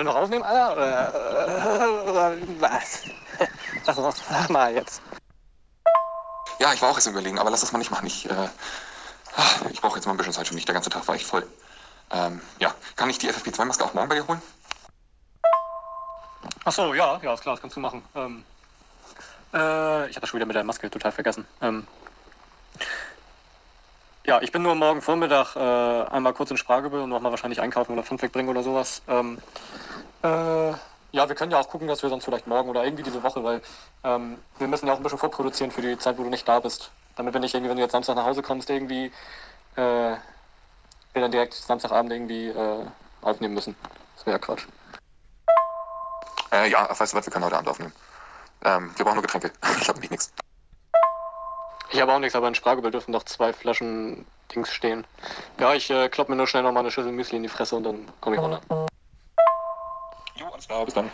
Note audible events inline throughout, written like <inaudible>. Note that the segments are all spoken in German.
Ich noch aufnehmen, Alter? Oder, oder was? Sag mal, sag mal jetzt. Ja, ich war auch erst überlegen, aber lass das mal nicht machen. Ich, äh, ich brauche jetzt mal ein bisschen Zeit für mich. Der ganze Tag war echt voll. Ähm, ja, kann ich die FFP2-Maske auch morgen bei dir holen? Ach so, ja, ja, ist klar, das kannst du machen. Ähm, äh, ich habe das schon wieder mit der Maske total vergessen. Ähm, ja, ich bin nur morgen Vormittag äh, einmal kurz in Spragebüll und nochmal wahrscheinlich einkaufen oder fünf wegbringen oder sowas. Ähm, äh, ja, wir können ja auch gucken, dass wir sonst vielleicht morgen oder irgendwie diese Woche, weil ähm, wir müssen ja auch ein bisschen vorproduzieren für die Zeit, wo du nicht da bist. Damit wenn ich irgendwie, wenn du jetzt Samstag nach Hause kommst, irgendwie äh, wir dann direkt Samstagabend irgendwie äh, aufnehmen müssen. Das wäre ja Quatsch. Äh, ja, weißt du was, wir können heute Abend aufnehmen. Ähm, wir brauchen nur Getränke. <laughs> Ich habe nämlich nichts. Ich habe auch nichts, aber in Spragebüll dürfen doch zwei Flaschen Dings stehen. Ja, ich äh, klopp mir nur schnell nochmal eine Schüssel Müsli in die Fresse und dann komme ich runter. Jo, alles klar, bis dann.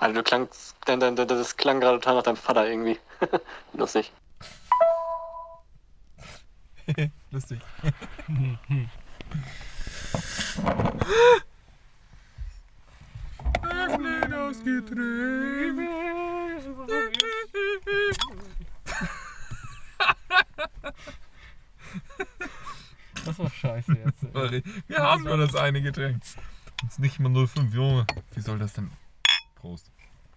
Also du klangst, das klang gerade total nach deinem Vater irgendwie. <laughs> Lustig. <laughs> Lustig. Öffne das Getränk. Das war scheiße jetzt. ey. Wir haben nur das eine Getränk. Ist nicht mal 05, Junge. Wie soll das denn? Prost.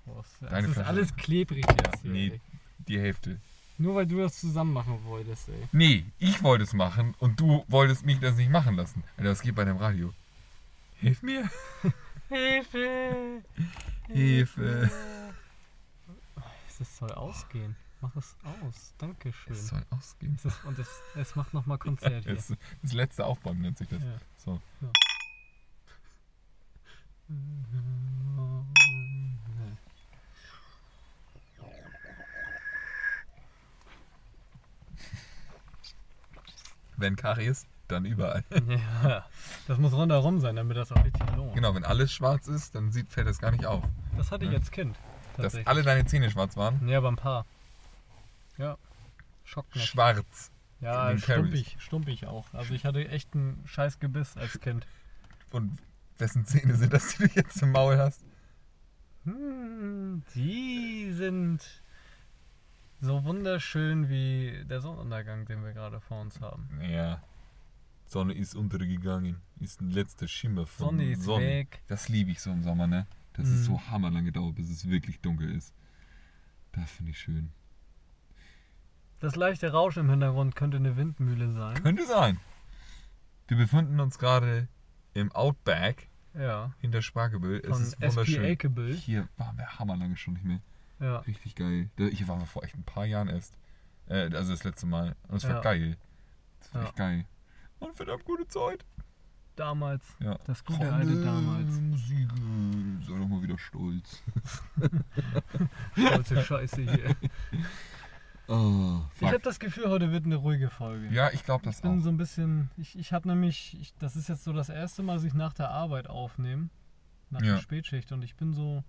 Prost. Deine Das ist Flasche. alles klebrig jetzt hier. Nee, ey. die Hälfte. Nur weil du das zusammen machen wolltest, ey. Nee, ich wollte es machen und du wolltest mich das nicht machen lassen. Alter, was geht bei deinem Radio? Hilf mir. <laughs> Hilfe! Hilfe. Das soll ausgehen. Mach es aus. Dankeschön. Es soll ausgehen. Es ist, und es, es macht nochmal <laughs> Konzert hier. Das, das letzte Aufbäumen nennt sich das. Ja. So. Wenn Karies, dann überall. <laughs> Ja, das muss rundherum sein, damit das auch richtig lohnt. Genau, wenn alles schwarz ist, dann sieht, fällt das gar nicht auf. Das hatte ich Ja. als Kind. Dass alle deine Zähne schwarz waren. Ja, aber ein paar. Ja. Schockt mich. Schwarz. Ja, stumpig, stumpig auch. Also ich hatte echt ein scheiß Gebiss als Kind. Und wessen Zähne sind das, die du jetzt im Maul hast? Hm, die sind so wunderschön wie der Sonnenuntergang, den wir gerade vor uns haben. Ja. Sonne ist untergegangen. Ist ein letzter Schimmer von Sonne ist weg. Das liebe ich so im Sommer, ne? Das ist Mhm. so hammerlang gedauert, bis es wirklich dunkel ist. Das finde ich schön. Das leichte Rauschen im Hintergrund könnte eine Windmühle sein. Könnte sein. Wir befinden uns gerade im Outback Ja. hinter Spargebüll. Es Von ist SP wunderschön. Hier waren wir hammerlange schon nicht mehr. Ja. Richtig geil. Hier waren wir vor echt ein paar Jahren erst. Äh, also das letzte Mal. Und es war Ja. geil. Das war Ja. echt geil. Und verdammt gute Zeit. Damals. Ja. Das gute alte damals. Musik. Sei doch mal wieder stolz. <laughs> Stolze Scheiße hier. <laughs> Oh, Ich habe das Gefühl, heute wird eine ruhige Folge. Ja, ich glaube das Ich bin auch. so ein bisschen. Ich, ich habe nämlich. Ich, das ist jetzt so das erste Mal, dass ich nach der Arbeit aufnehme. Nach Ja. der Spätschicht. Und ich bin so.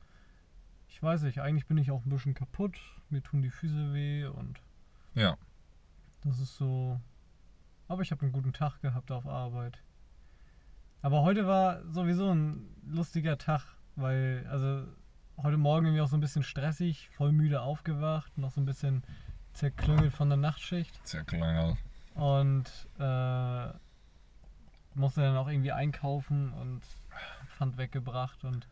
Ich weiß nicht, eigentlich bin ich auch ein bisschen kaputt. Mir tun die Füße weh und Ja. das ist so. Aber ich habe einen guten Tag gehabt auf Arbeit. Aber heute war sowieso ein lustiger Tag, weil, also heute Morgen irgendwie auch so ein bisschen stressig, voll müde aufgewacht, noch so ein bisschen zerklüngelt von der Nachtschicht. Klein. Und äh, musste dann auch irgendwie einkaufen und Pfand weggebracht. Und,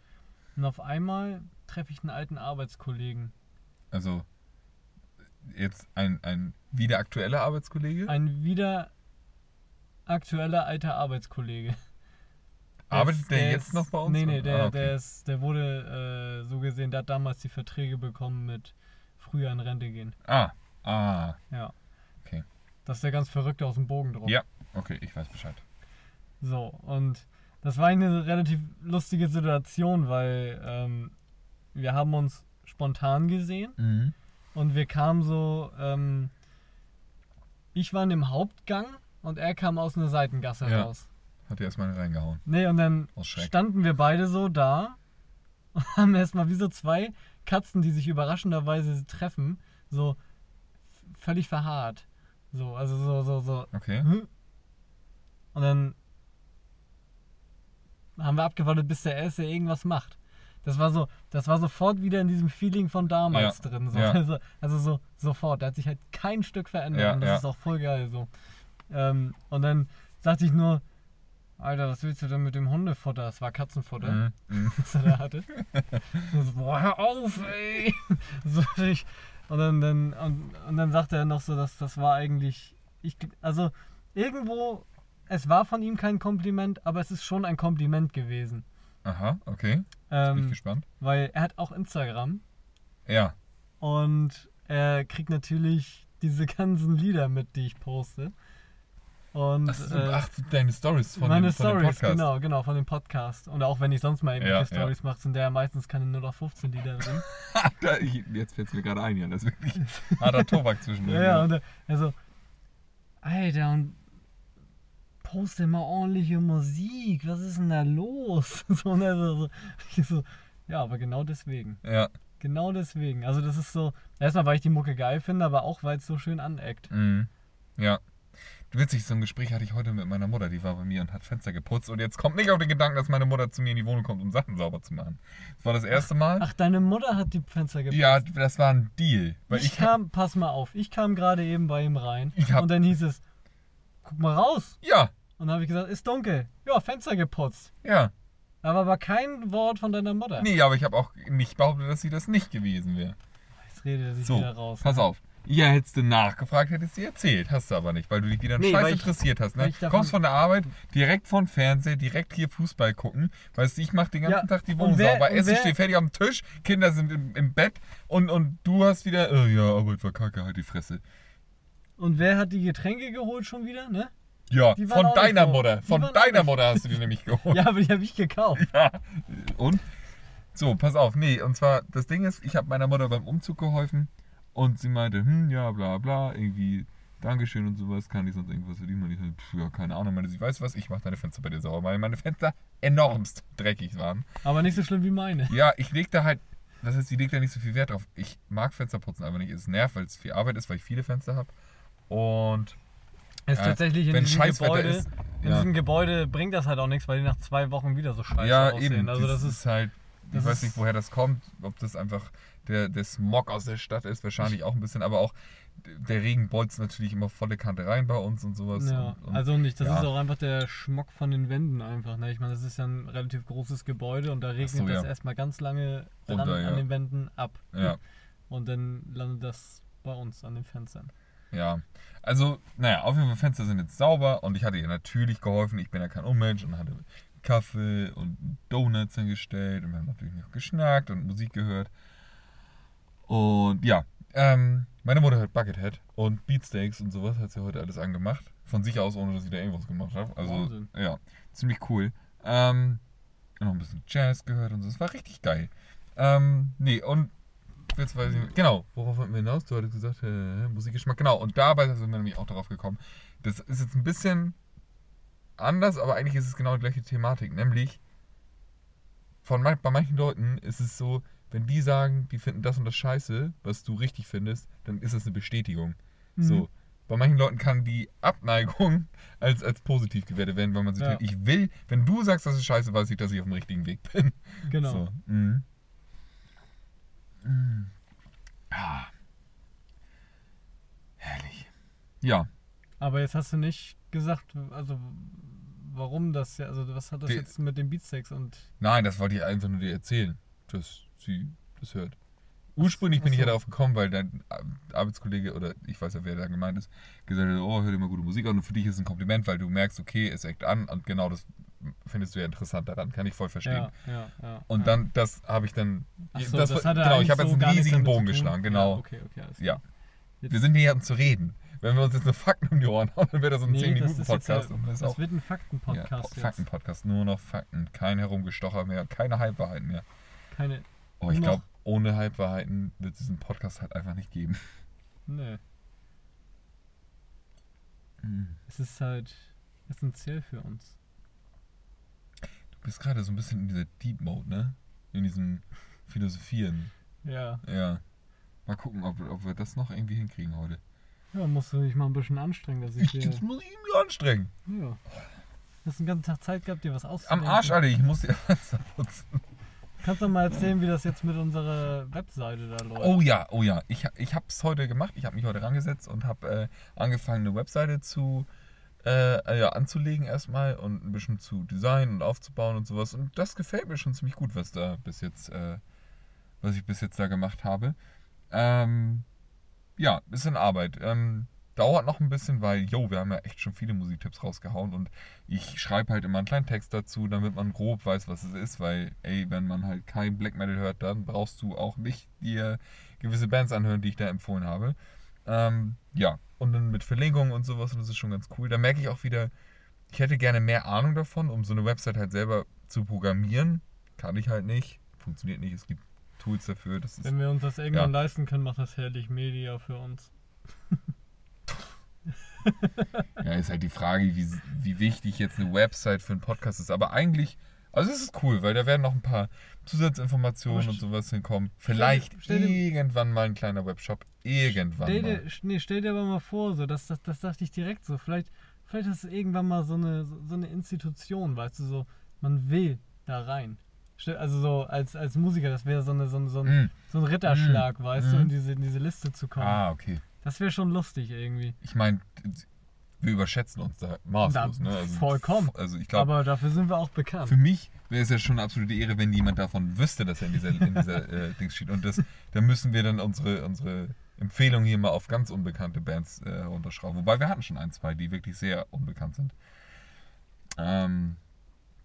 und auf einmal treffe ich einen alten Arbeitskollegen. Also, jetzt ein, ein wieder aktueller Arbeitskollege. Ein wieder aktueller alter Arbeitskollege. Der Arbeitet ist- der, ist- jetzt noch bei uns? Nee, nee, der, Ah, okay. der, ist, der wurde äh, so gesehen, der hat damals die Verträge bekommen mit früher in Rente gehen. Ah, ah. Ja. Okay. Das ist der ganz Verrückte aus dem Bogendruck. Ja, okay, ich weiß Bescheid. So, und das war eine relativ lustige Situation, weil ähm, wir haben uns spontan gesehen Mhm. und wir kamen so, ähm, ich war in dem Hauptgang und er kam aus einer Seitengasse Ja. raus. Hat dir erstmal reingehauen. Nee, und dann standen wir beide so da <laughs> und haben erstmal wie so zwei Katzen, die sich überraschenderweise treffen, so völlig verharrt. So, also so, so, so. Okay. Hm? Und dann haben wir abgewartet, bis der Erste irgendwas macht. Das war so, das war sofort wieder in diesem Feeling von damals Ja, drin. So. ja. Also, also so sofort. Da hat sich halt kein Stück verändert. Ja, und das ist auch voll geil so. Ähm, und dann sagte ich nur, Alter, was willst du denn mit dem Hundefutter? Es war Katzenfutter, Mhm. <laughs> Was er da hatte. <laughs> So, boah, hör auf, ey! <laughs> So, ich, und, dann, dann, und, und dann sagte er noch so, dass das war eigentlich. Ich, also irgendwo, es war von ihm kein Kompliment, aber es ist schon ein Kompliment gewesen. Aha, okay. Bin ich Ähm, gespannt. weil er hat auch Instagram Ja. und er kriegt natürlich diese ganzen Lieder mit, die ich poste. Und Ach, so, äh, ach deine Stories von, meine dem, von dem Stories, Podcast. genau, genau, von dem Podcast. Und auch wenn ich sonst mal irgendwelche Ja, ja. Stories mache, sind da ja meistens keine 0815 Lieder drin. Da, ich, jetzt fällt es mir gerade ein, ja. Das ist wirklich <laughs> harter Tobak zwischen ja, ja, und er- also, Alter, und poste mal ordentliche Musik, was ist denn da los? <laughs> So, also, <laughs> so, ja, aber genau deswegen. ja. Genau deswegen. Also das ist so, erstmal weil ich die Mucke geil finde, aber auch weil es so schön aneckt. Mhm. Ja. Witzig, so ein Gespräch hatte ich heute mit meiner Mutter, die war bei mir und hat Fenster geputzt und jetzt kommt nicht auf den Gedanken, dass meine Mutter zu mir in die Wohnung kommt, um Sachen sauber zu machen. Das war das erste Mal. Ach, deine Mutter hat die Fenster geputzt. ja, das war ein Deal. Weil ich, ich, kam, pass mal auf, ich kam gerade eben bei ihm rein hab- und dann hieß es, guck mal raus. Ja, Und dann habe ich gesagt, ist dunkel. Ja, Fenster geputzt. ja. Da war aber kein Wort von deiner Mutter. Nee, aber ich habe auch nicht behauptet, dass sie das nicht gewesen wäre. Jetzt redet er sich So, wieder raus. pass auf. Ja, hättest du nachgefragt, hättest du dir erzählt. Hast du aber nicht, weil du dich wieder an Nee, Scheiß interessiert hast. Ne? Kommst von der Arbeit, direkt von Fernseher, direkt hier Fußball gucken. Weißt du, ich mache den ganzen Ja, Tag die Wohnung wer- sauber. Essen steht fertig dem Tisch, Kinder sind im, im Bett und, und du hast wieder, äh, ja, Arbeit war kacke, halt die Fresse. Und wer hat die Getränke geholt schon wieder, ne? Ja, von deiner. Mutter. Von deiner Mutter hast du die nämlich geholt. <laughs> Ja, aber die habe ich gekauft. Ja. Und? So, pass auf. Nee, und zwar, das Ding ist, ich habe meiner Mutter beim Umzug geholfen und sie meinte, hm, ja, bla, bla, irgendwie, Dankeschön und sowas, kann ich sonst irgendwas die? Und ich so, pf, ja, keine Ahnung. Meinte sie, weißt du was, ich mache deine Fenster bei dir sauber, weil meine Fenster enormst dreckig waren. Aber nicht so schlimm wie meine. Ja, ich leg da halt, das heißt, sie legt da nicht so viel Wert drauf. Ich mag Fensterputzen aber nicht. Es nervt, weil es viel Arbeit ist, weil ich viele Fenster habe. Und ist Ja, tatsächlich in wenn diesem Gebäude, ist, in ja. diesem Gebäude bringt das halt auch nichts, weil die nach zwei Wochen wieder so scheiße ja, aussehen. eben. Also das ist halt, ich das weiß ist- nicht, woher das kommt, ob das einfach der, der Smog aus der Stadt ist, wahrscheinlich auch ein bisschen, aber auch der Regen bolzt natürlich immer volle Kante rein bei uns und sowas. ja, und, und also nicht, das ja. ist auch einfach der Schmuck von den Wänden einfach. Ne? Ich meine, das ist ja ein relativ großes Gebäude und da regnet so, das ja. erstmal ganz lange dran Runter, ja. an den Wänden ab. ja, Und dann landet das bei uns an den Fenstern. ja. Also, naja, auf jeden Fall Fenster sind jetzt sauber und ich hatte ihr natürlich geholfen. Ich bin ja kein Unmensch und hatte Kaffee und Donuts hingestellt und wir haben natürlich noch geschnackt und Musik gehört. Und ja, ähm, meine Mutter hört Buckethead und Beatsteaks und sowas hat sie heute alles angemacht. Von sich aus, ohne dass ich da irgendwas gemacht habe. Also, Wahnsinn. ja, ziemlich cool. Ähm, noch ein bisschen Jazz gehört und so. Es war richtig geil. Ähm, nee, und jetzt weiß ich nicht, genau, worauf wollten wir hinaus? Du hattest gesagt, äh, Musikgeschmack, genau. Und dabei sind wir nämlich auch darauf gekommen. Das ist jetzt ein bisschen anders, aber eigentlich ist es genau die gleiche Thematik. Nämlich, von bei manchen Leuten ist es so, wenn die sagen, die finden das und das scheiße, was du richtig findest, dann ist das eine Bestätigung. So. Bei manchen Leuten kann die Abneigung <laughs> als, als positiv gewertet werden, weil man sich Ja. denkt, ich will, wenn du sagst, das ist scheiße, weiß ich, dass ich auf dem richtigen Weg bin. Genau. So. Mhm. Mhm. Ah. Herrlich. Ja, Aber jetzt hast du nicht gesagt, also warum das ja, also was hat das Die- jetzt mit den Beatsteaks und nein, das wollte ich einfach nur dir erzählen, dass sie das hört. Ursprünglich bin ich ja darauf gekommen, weil dein Arbeitskollege, oder ich weiß ja, wer da gemeint ist, gesagt hat, oh, hör dir mal gute Musik an. Und für dich ist es ein Kompliment, weil du merkst, okay, es eckt an und genau das findest du ja interessant daran. Kann ich voll verstehen. ja, ja, ja. Und dann, das habe ich dann. So, das, das, hat er genau, ich habe jetzt so gar einen riesigen Bogen geschlagen, genau. Ja, okay, okay, alles Ja. Jetzt- Wir sind hier, um zu reden. Wenn wir uns jetzt nur Fakten um die Ohren hauen, dann wäre das so ein Nee, das ist jetzt 10-Minuten-Podcast. ja- und das Das wird ein ja, Fakten-Podcast jetzt. Fakten-Podcast. Nur noch Fakten. Kein Herumgestocher mehr, keine Halbwahrheiten mehr. Keine. Oh, ich glaube, ohne Halbwahrheiten wird es diesen Podcast halt einfach nicht geben. <laughs> Nö. Hm. Es ist halt essentiell für uns. Du bist gerade so ein bisschen in dieser Deep Mode, ne? In diesem Philosophieren. Ja. Ja. Mal gucken, ob, ob wir das noch irgendwie hinkriegen heute. Ja, musst du dich mal ein bisschen anstrengen, dass ich Ich, hier. muss ich mich anstrengen. Ja. Du hast den ganzen Tag Zeit gehabt, dir was Am auszudenken. Arsch, Alter, ich muss die Fenster <laughs> putzen. Kannst du mal erzählen, wie das jetzt mit unserer Webseite da läuft? Oh ja, oh ja. Ich, ich habe es heute gemacht. Ich habe mich heute rangesetzt und habe äh, angefangen, eine Webseite zu äh, ja, anzulegen erstmal und ein bisschen zu designen und aufzubauen und sowas. Und das gefällt mir schon ziemlich gut, was da bis jetzt, äh, was ich bis jetzt da gemacht habe. Ähm, ja, bisschen Arbeit. Ähm, dauert noch ein bisschen, weil, yo, wir haben ja echt schon viele Musiktipps rausgehauen und ich schreibe halt immer einen kleinen Text dazu, damit man grob weiß, was es ist, weil, ey, wenn man halt kein Black Metal hört, dann brauchst du auch nicht dir gewisse Bands anhören, die ich da empfohlen habe. Ähm, ja, und dann mit Verlinkungen und sowas, und das ist schon ganz cool. Da merke ich auch wieder, ich hätte gerne mehr Ahnung davon, um so eine Website halt selber zu programmieren. Kann ich halt nicht. Funktioniert nicht. Es gibt Tools dafür. Wenn wir uns das irgendwann Ja. leisten können, macht das herrlich Media für uns. Ja, ist halt die Frage, wie, wie wichtig jetzt eine Website für einen Podcast ist. Aber eigentlich, also es ist cool, weil da werden noch ein paar Zusatzinformationen und sowas hinkommen. Vielleicht stell dir- irgendwann mal ein kleiner Webshop. Irgendwann Stell mal. dir, nee, stell dir aber mal vor, so, das, das, das dachte ich direkt so. Vielleicht, vielleicht ist es irgendwann mal so eine, so eine Institution, weißt du, so, man will da rein. Also so als, als Musiker, das wäre so, eine, so, ein- so, ein, Mm. so ein Ritterschlag, weißt du, Mm. in diese, in diese Liste zu kommen. Ah, okay. Das wäre schon lustig irgendwie. Ich meine, wir überschätzen uns da maßlos. Ne? also, vollkommen. Also ich glaube, Aber dafür sind wir auch bekannt. Für mich wäre es ja schon eine absolute Ehre, wenn jemand davon wüsste, dass er in dieser, in dieser äh, <laughs> Dings steht. Und das, da müssen wir dann unsere, unsere Empfehlung hier mal auf ganz unbekannte Bands äh, runterschrauben. Wobei wir hatten schon ein, zwei, die wirklich sehr unbekannt sind. Ähm,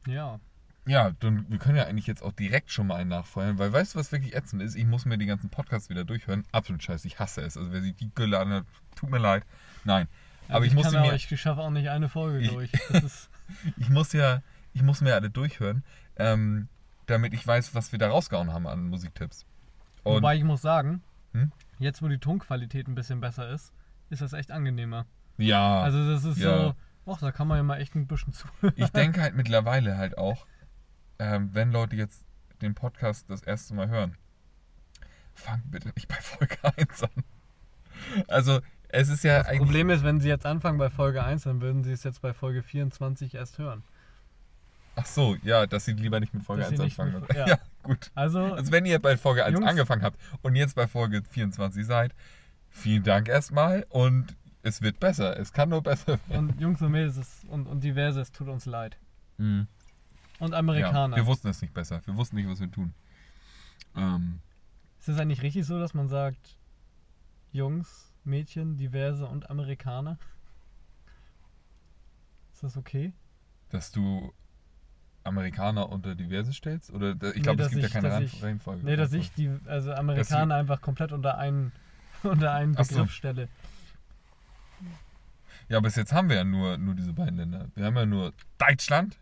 Ja. Ja, dann, wir können ja eigentlich jetzt auch direkt schon mal einen nachfeuern, weil weißt du, was wirklich ätzend ist? Ich muss mir die ganzen Podcasts wieder durchhören. Absolut scheiße, ich hasse es. Also wer sich die Gülle anhört, tut mir leid. Nein. Also Aber ich, kann auch, mir. ich schaffe auch nicht eine Folge Ich- durch. <laughs> Ich muss ja, ich muss mir alle durchhören, ähm, damit ich weiß, was wir da rausgehauen haben an Musiktipps. Und wobei ich muss sagen, Hm? jetzt wo die Tonqualität ein bisschen besser ist, ist das echt angenehmer. ja, Also das ist Ja. so, ach, da kann man ja mal echt ein bisschen zuhören. ich denke halt mittlerweile halt auch, ähm, wenn Leute jetzt den Podcast das erste Mal hören, fangt bitte nicht bei Folge <laughs> 1 an. Also, es ist ja Das eigentlich. Problem ist, wenn sie jetzt anfangen bei Folge 1, dann würden sie es jetzt bei Folge 24 erst hören. Ach so, ja, dass sie lieber nicht mit Folge Dass sie 1 nicht anfangen. mit- <laughs> ja. ja. gut. Also, Also, wenn ihr bei Folge 1 Jungs. angefangen habt und jetzt bei Folge 24 seid, vielen Dank erstmal und es wird besser. Es kann nur besser werden. und Jungs und Mädels und, und diverse, es tut uns leid. Mhm. Und Ja, Amerikaner. wir wussten es nicht besser. Wir wussten nicht, was wir tun. Ähm, ist es eigentlich richtig so, dass man sagt, Jungs, Mädchen, diverse und Amerikaner? Ist das okay? dass du Amerikaner unter diverse stellst? Oder da- ich Nee, glaube, es gibt ich- ja keine Reihenfolge. Nee, dass ich die, also Amerikaner einfach komplett unter einen, <laughs> unter einen Ach so. Begriff stelle. Ja, bis jetzt haben wir ja nur, nur diese beiden Länder. Wir haben ja nur Deutschland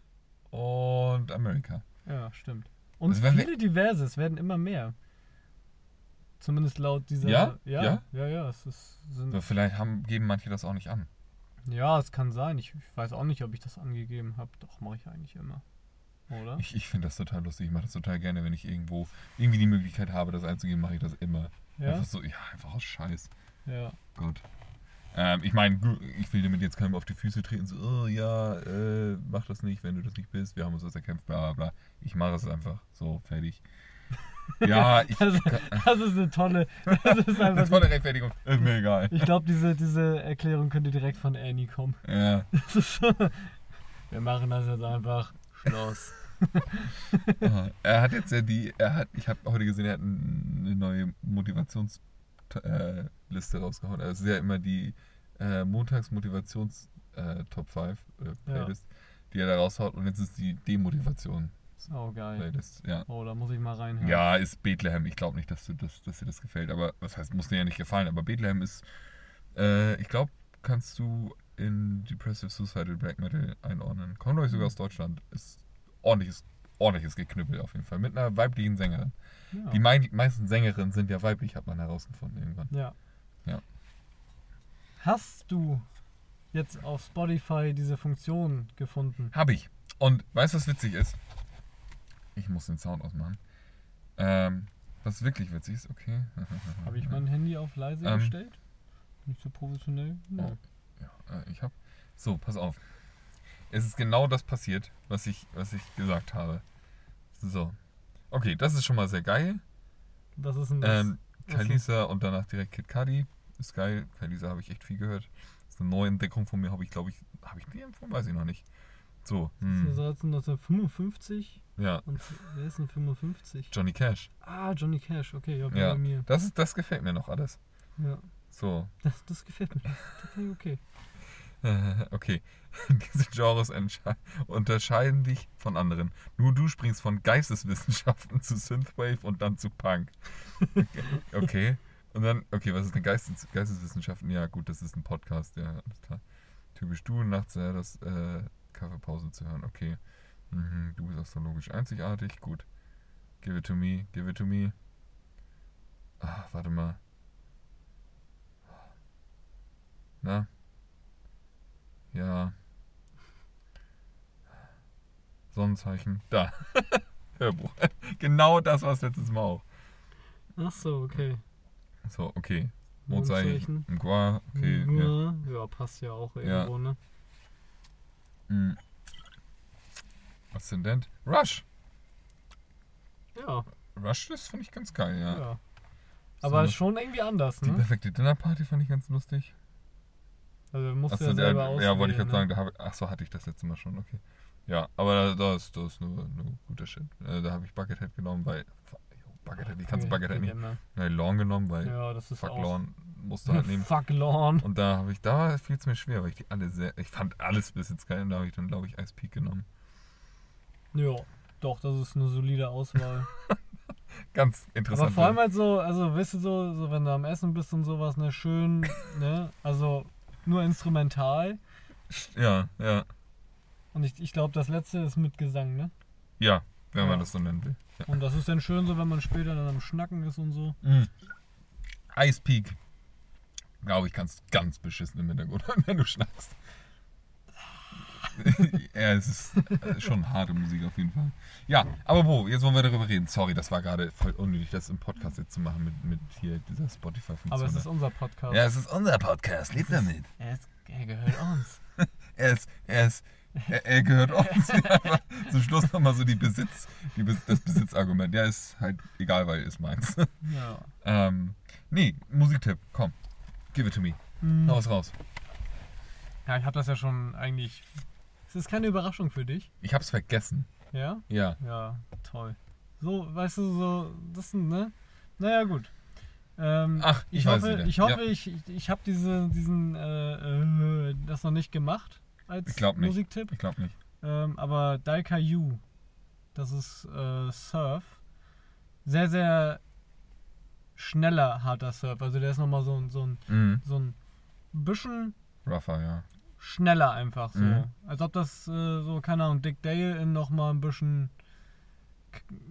und Amerika. Ja, stimmt. Und Also wenn wir- viele diverse, es werden immer mehr. Zumindest laut dieser. Ja? Ja, Ja? ja, ja, es ist, sind, Aber vielleicht haben, geben manche das auch nicht an. ja, es kann sein. Ich, ich weiß auch nicht, ob ich das angegeben habe. Doch, mache ich eigentlich immer. Oder? Ich, ich finde das total lustig. Ich mache das total gerne, wenn ich irgendwo irgendwie die Möglichkeit habe, das einzugeben, mache ich das immer. ja, Einfach so, ja, einfach aus Scheiß. ja. Gott. Ähm, ich meine, ich will damit jetzt keinem auf die Füße treten, so, oh ja, äh, mach das nicht, wenn du das nicht bist, wir haben uns das erkämpft, bla bla bla. Ich mache es einfach, so, fertig. <laughs> Ja, ich, Das, das ist eine tolle. <laughs> Das ist eine einfach. tolle Rechtfertigung, ist mir egal. Ich glaube, diese, diese Erklärung könnte direkt von Annie kommen. Ja, <laughs> so, wir machen das jetzt einfach. Schluss. Er hat jetzt ja die, er hat, ich habe heute gesehen, er hat eine neue Motivationsliste äh, Liste rausgehauen. Also es ist ja immer die äh, Montags-Motivations- äh, Top 5 äh, Playlist, die er da raushaut und jetzt ist die Demotivation Oh, geil. Playlist, ja. Oh, da muss ich mal reinhören. Ja, ist Bethlehem. Ich glaube nicht, dass, du das, dass dir das gefällt. Aber was heißt, muss dir ja nicht gefallen. Aber Bethlehem ist, äh, ich glaube, kannst du in Depressive Suicidal Black Metal einordnen. Kommt euch sogar aus Deutschland. Ist ordentliches, ordentliches Geknüppel auf jeden Fall. Mit einer weiblichen Sängerin. Ja. Die mei meisten Sängerinnen sind ja weiblich, hat man herausgefunden irgendwann. Ja. Ja. Hast du jetzt auf Spotify diese Funktion gefunden? Hab ich. Und weißt du, was witzig ist? Ich muss den Sound ausmachen. Ähm, was wirklich witzig ist, okay. <laughs> Habe ich mein Handy auf leise Ähm. gestellt? Nicht so professionell? Oh. Ja, äh, ich hab. So, pass auf. Es ist genau das passiert, was ich, was ich gesagt habe. So. Okay, das ist schon mal sehr geil. Was ist das? Ähm, Kalisa und danach direkt Kid Cudi. Ist geil. Kalisa habe ich echt viel gehört. ist eine neue Entdeckung von mir. Habe ich, glaube ich, habe ich die empfohlen? Weiß ich noch nicht. So. das Hm. ist 1955 Ja. und wer ist denn 55? Johnny Cash. Ah, Johnny Cash, okay, ja, Ja. bei mir. Das, ist, das gefällt mir noch alles. Ja, So. das, das gefällt mir. Das okay. <laughs> Okay, <laughs> diese Genres unterscheiden dich von anderen. Nur du springst von Geisteswissenschaften <laughs> zu Synthwave und dann zu Punk. Okay, und dann, okay, was ist denn Geistes Geisteswissenschaften? Ja, gut, das ist ein Podcast, ja, alles klar. Typisch du, nachts äh, das äh, Kaffeepause zu hören, okay. Mhm, du bist astrologisch einzigartig, gut. Give it to me, give it to me. Ah, warte mal. Na? Ja. Sonnenzeichen. Da. <laughs> Hörbuch. Genau das war es letztes Mal auch. Ach so, okay. So, okay. Mondzeichen. Mgwa. Okay. Ja. ja. ja, passt ja auch irgendwo, ne? Mhm. Aszendent. Rush. Ja, Rush, das finde ich ganz geil, ja. ja. Aber So, schon irgendwie anders, Die ne? perfekte Dinnerparty fand ich ganz lustig. Also musst du Achso, ja selber auswählen. ja, wollte ich gerade ne? sagen, da habe ach so hatte ich das letzte Mal schon, okay. Ja, aber da, ist, da ist nur, nur guter Shit. Äh, da habe ich Buckethead genommen, weil. Buckethead, ich kann Okay, Buckethead nicht. Ja, Lawn genommen, weil Ja, das ist Fuck auch. Lawn musste halt <laughs> nehmen. Fuck Lawn. Und da habe ich, da fiel es mir schwer, weil ich die alle sehr, ich fand alles bis jetzt geil und da habe ich dann, glaube ich, Ice Peak genommen. Ja, doch, das ist eine solide Auswahl. <laughs> Ganz interessant. Aber vor allem halt so, also weißt du so, so wenn du am Essen bist und sowas, ne, schön, ne, also nur instrumental. ja, ja, Und ich, ich glaube, das letzte ist mit Gesang, ne? ja, wenn Ja. man das so nennen will. Ja. Und das ist dann schön so, wenn man später dann am Schnacken ist und so. Mhm. Ice Peak, glaube ich, kannst ganz beschissen im Hintergrund <laughs> wenn du schnackst. <laughs> ja, es ist äh, schon harte Musik auf jeden Fall. Ja, aber wo, jetzt wollen wir darüber reden. Sorry, das war gerade voll unnötig, das im Podcast jetzt zu machen mit, mit hier dieser Spotify-Funktion. Aber es ist unser Podcast. ja, es ist unser Podcast, lebt damit. Er, ist, er gehört uns. <laughs> Er ist, er ist, er, er gehört uns. <laughs> Einfach Zum Schluss nochmal so die Besitz, die, Bes- das Besitzargument. Ja, ist halt egal, weil ist meins. Ja. ähm, nee, Musiktipp, komm. Give it to me. Hm. Raus, raus. Ja, ich habe das ja schon eigentlich. Es ist keine Überraschung für dich, Ich hab's vergessen. ja? Ja. Ja, toll. So, weißt du, so, das sind, ne? Naja, gut. Ähm, Ach, ich ich, hoffe, ich hoffe, Ja. ich, ich, habe diese, diesen, äh, äh, das noch nicht gemacht als Ich glaub nicht. Musiktipp. Ich glaube nicht. Ähm, aber Daikayu, das ist äh, Surf. Sehr, sehr schneller harter Surf. Also der ist nochmal so, ein- so, ein, Mhm. so ein bisschen Rougher, ja. Schneller einfach so. Mhm. Als ob das äh, so, keine Ahnung, Dick Dale in nochmal ein bisschen,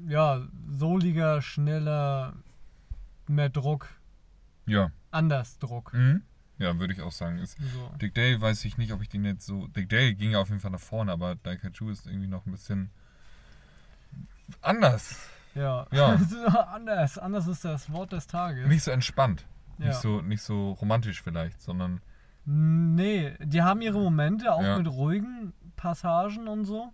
ja, soliger, schneller, mehr Druck, Ja. anders Druck. Mhm. Ja, würde ich auch sagen. Ist, So. Dick Dale weiß ich nicht, ob ich den jetzt so. Dick Dale ging ja auf jeden Fall nach vorne, aber Daikachu ist irgendwie noch ein bisschen anders. Ja, Ja. <laughs> anders. Anders ist das Wort des Tages. Nicht so entspannt. ja. Nicht, so, nicht so romantisch vielleicht, sondern Nee, die haben ihre Momente, auch Ja. mit ruhigen Passagen und so.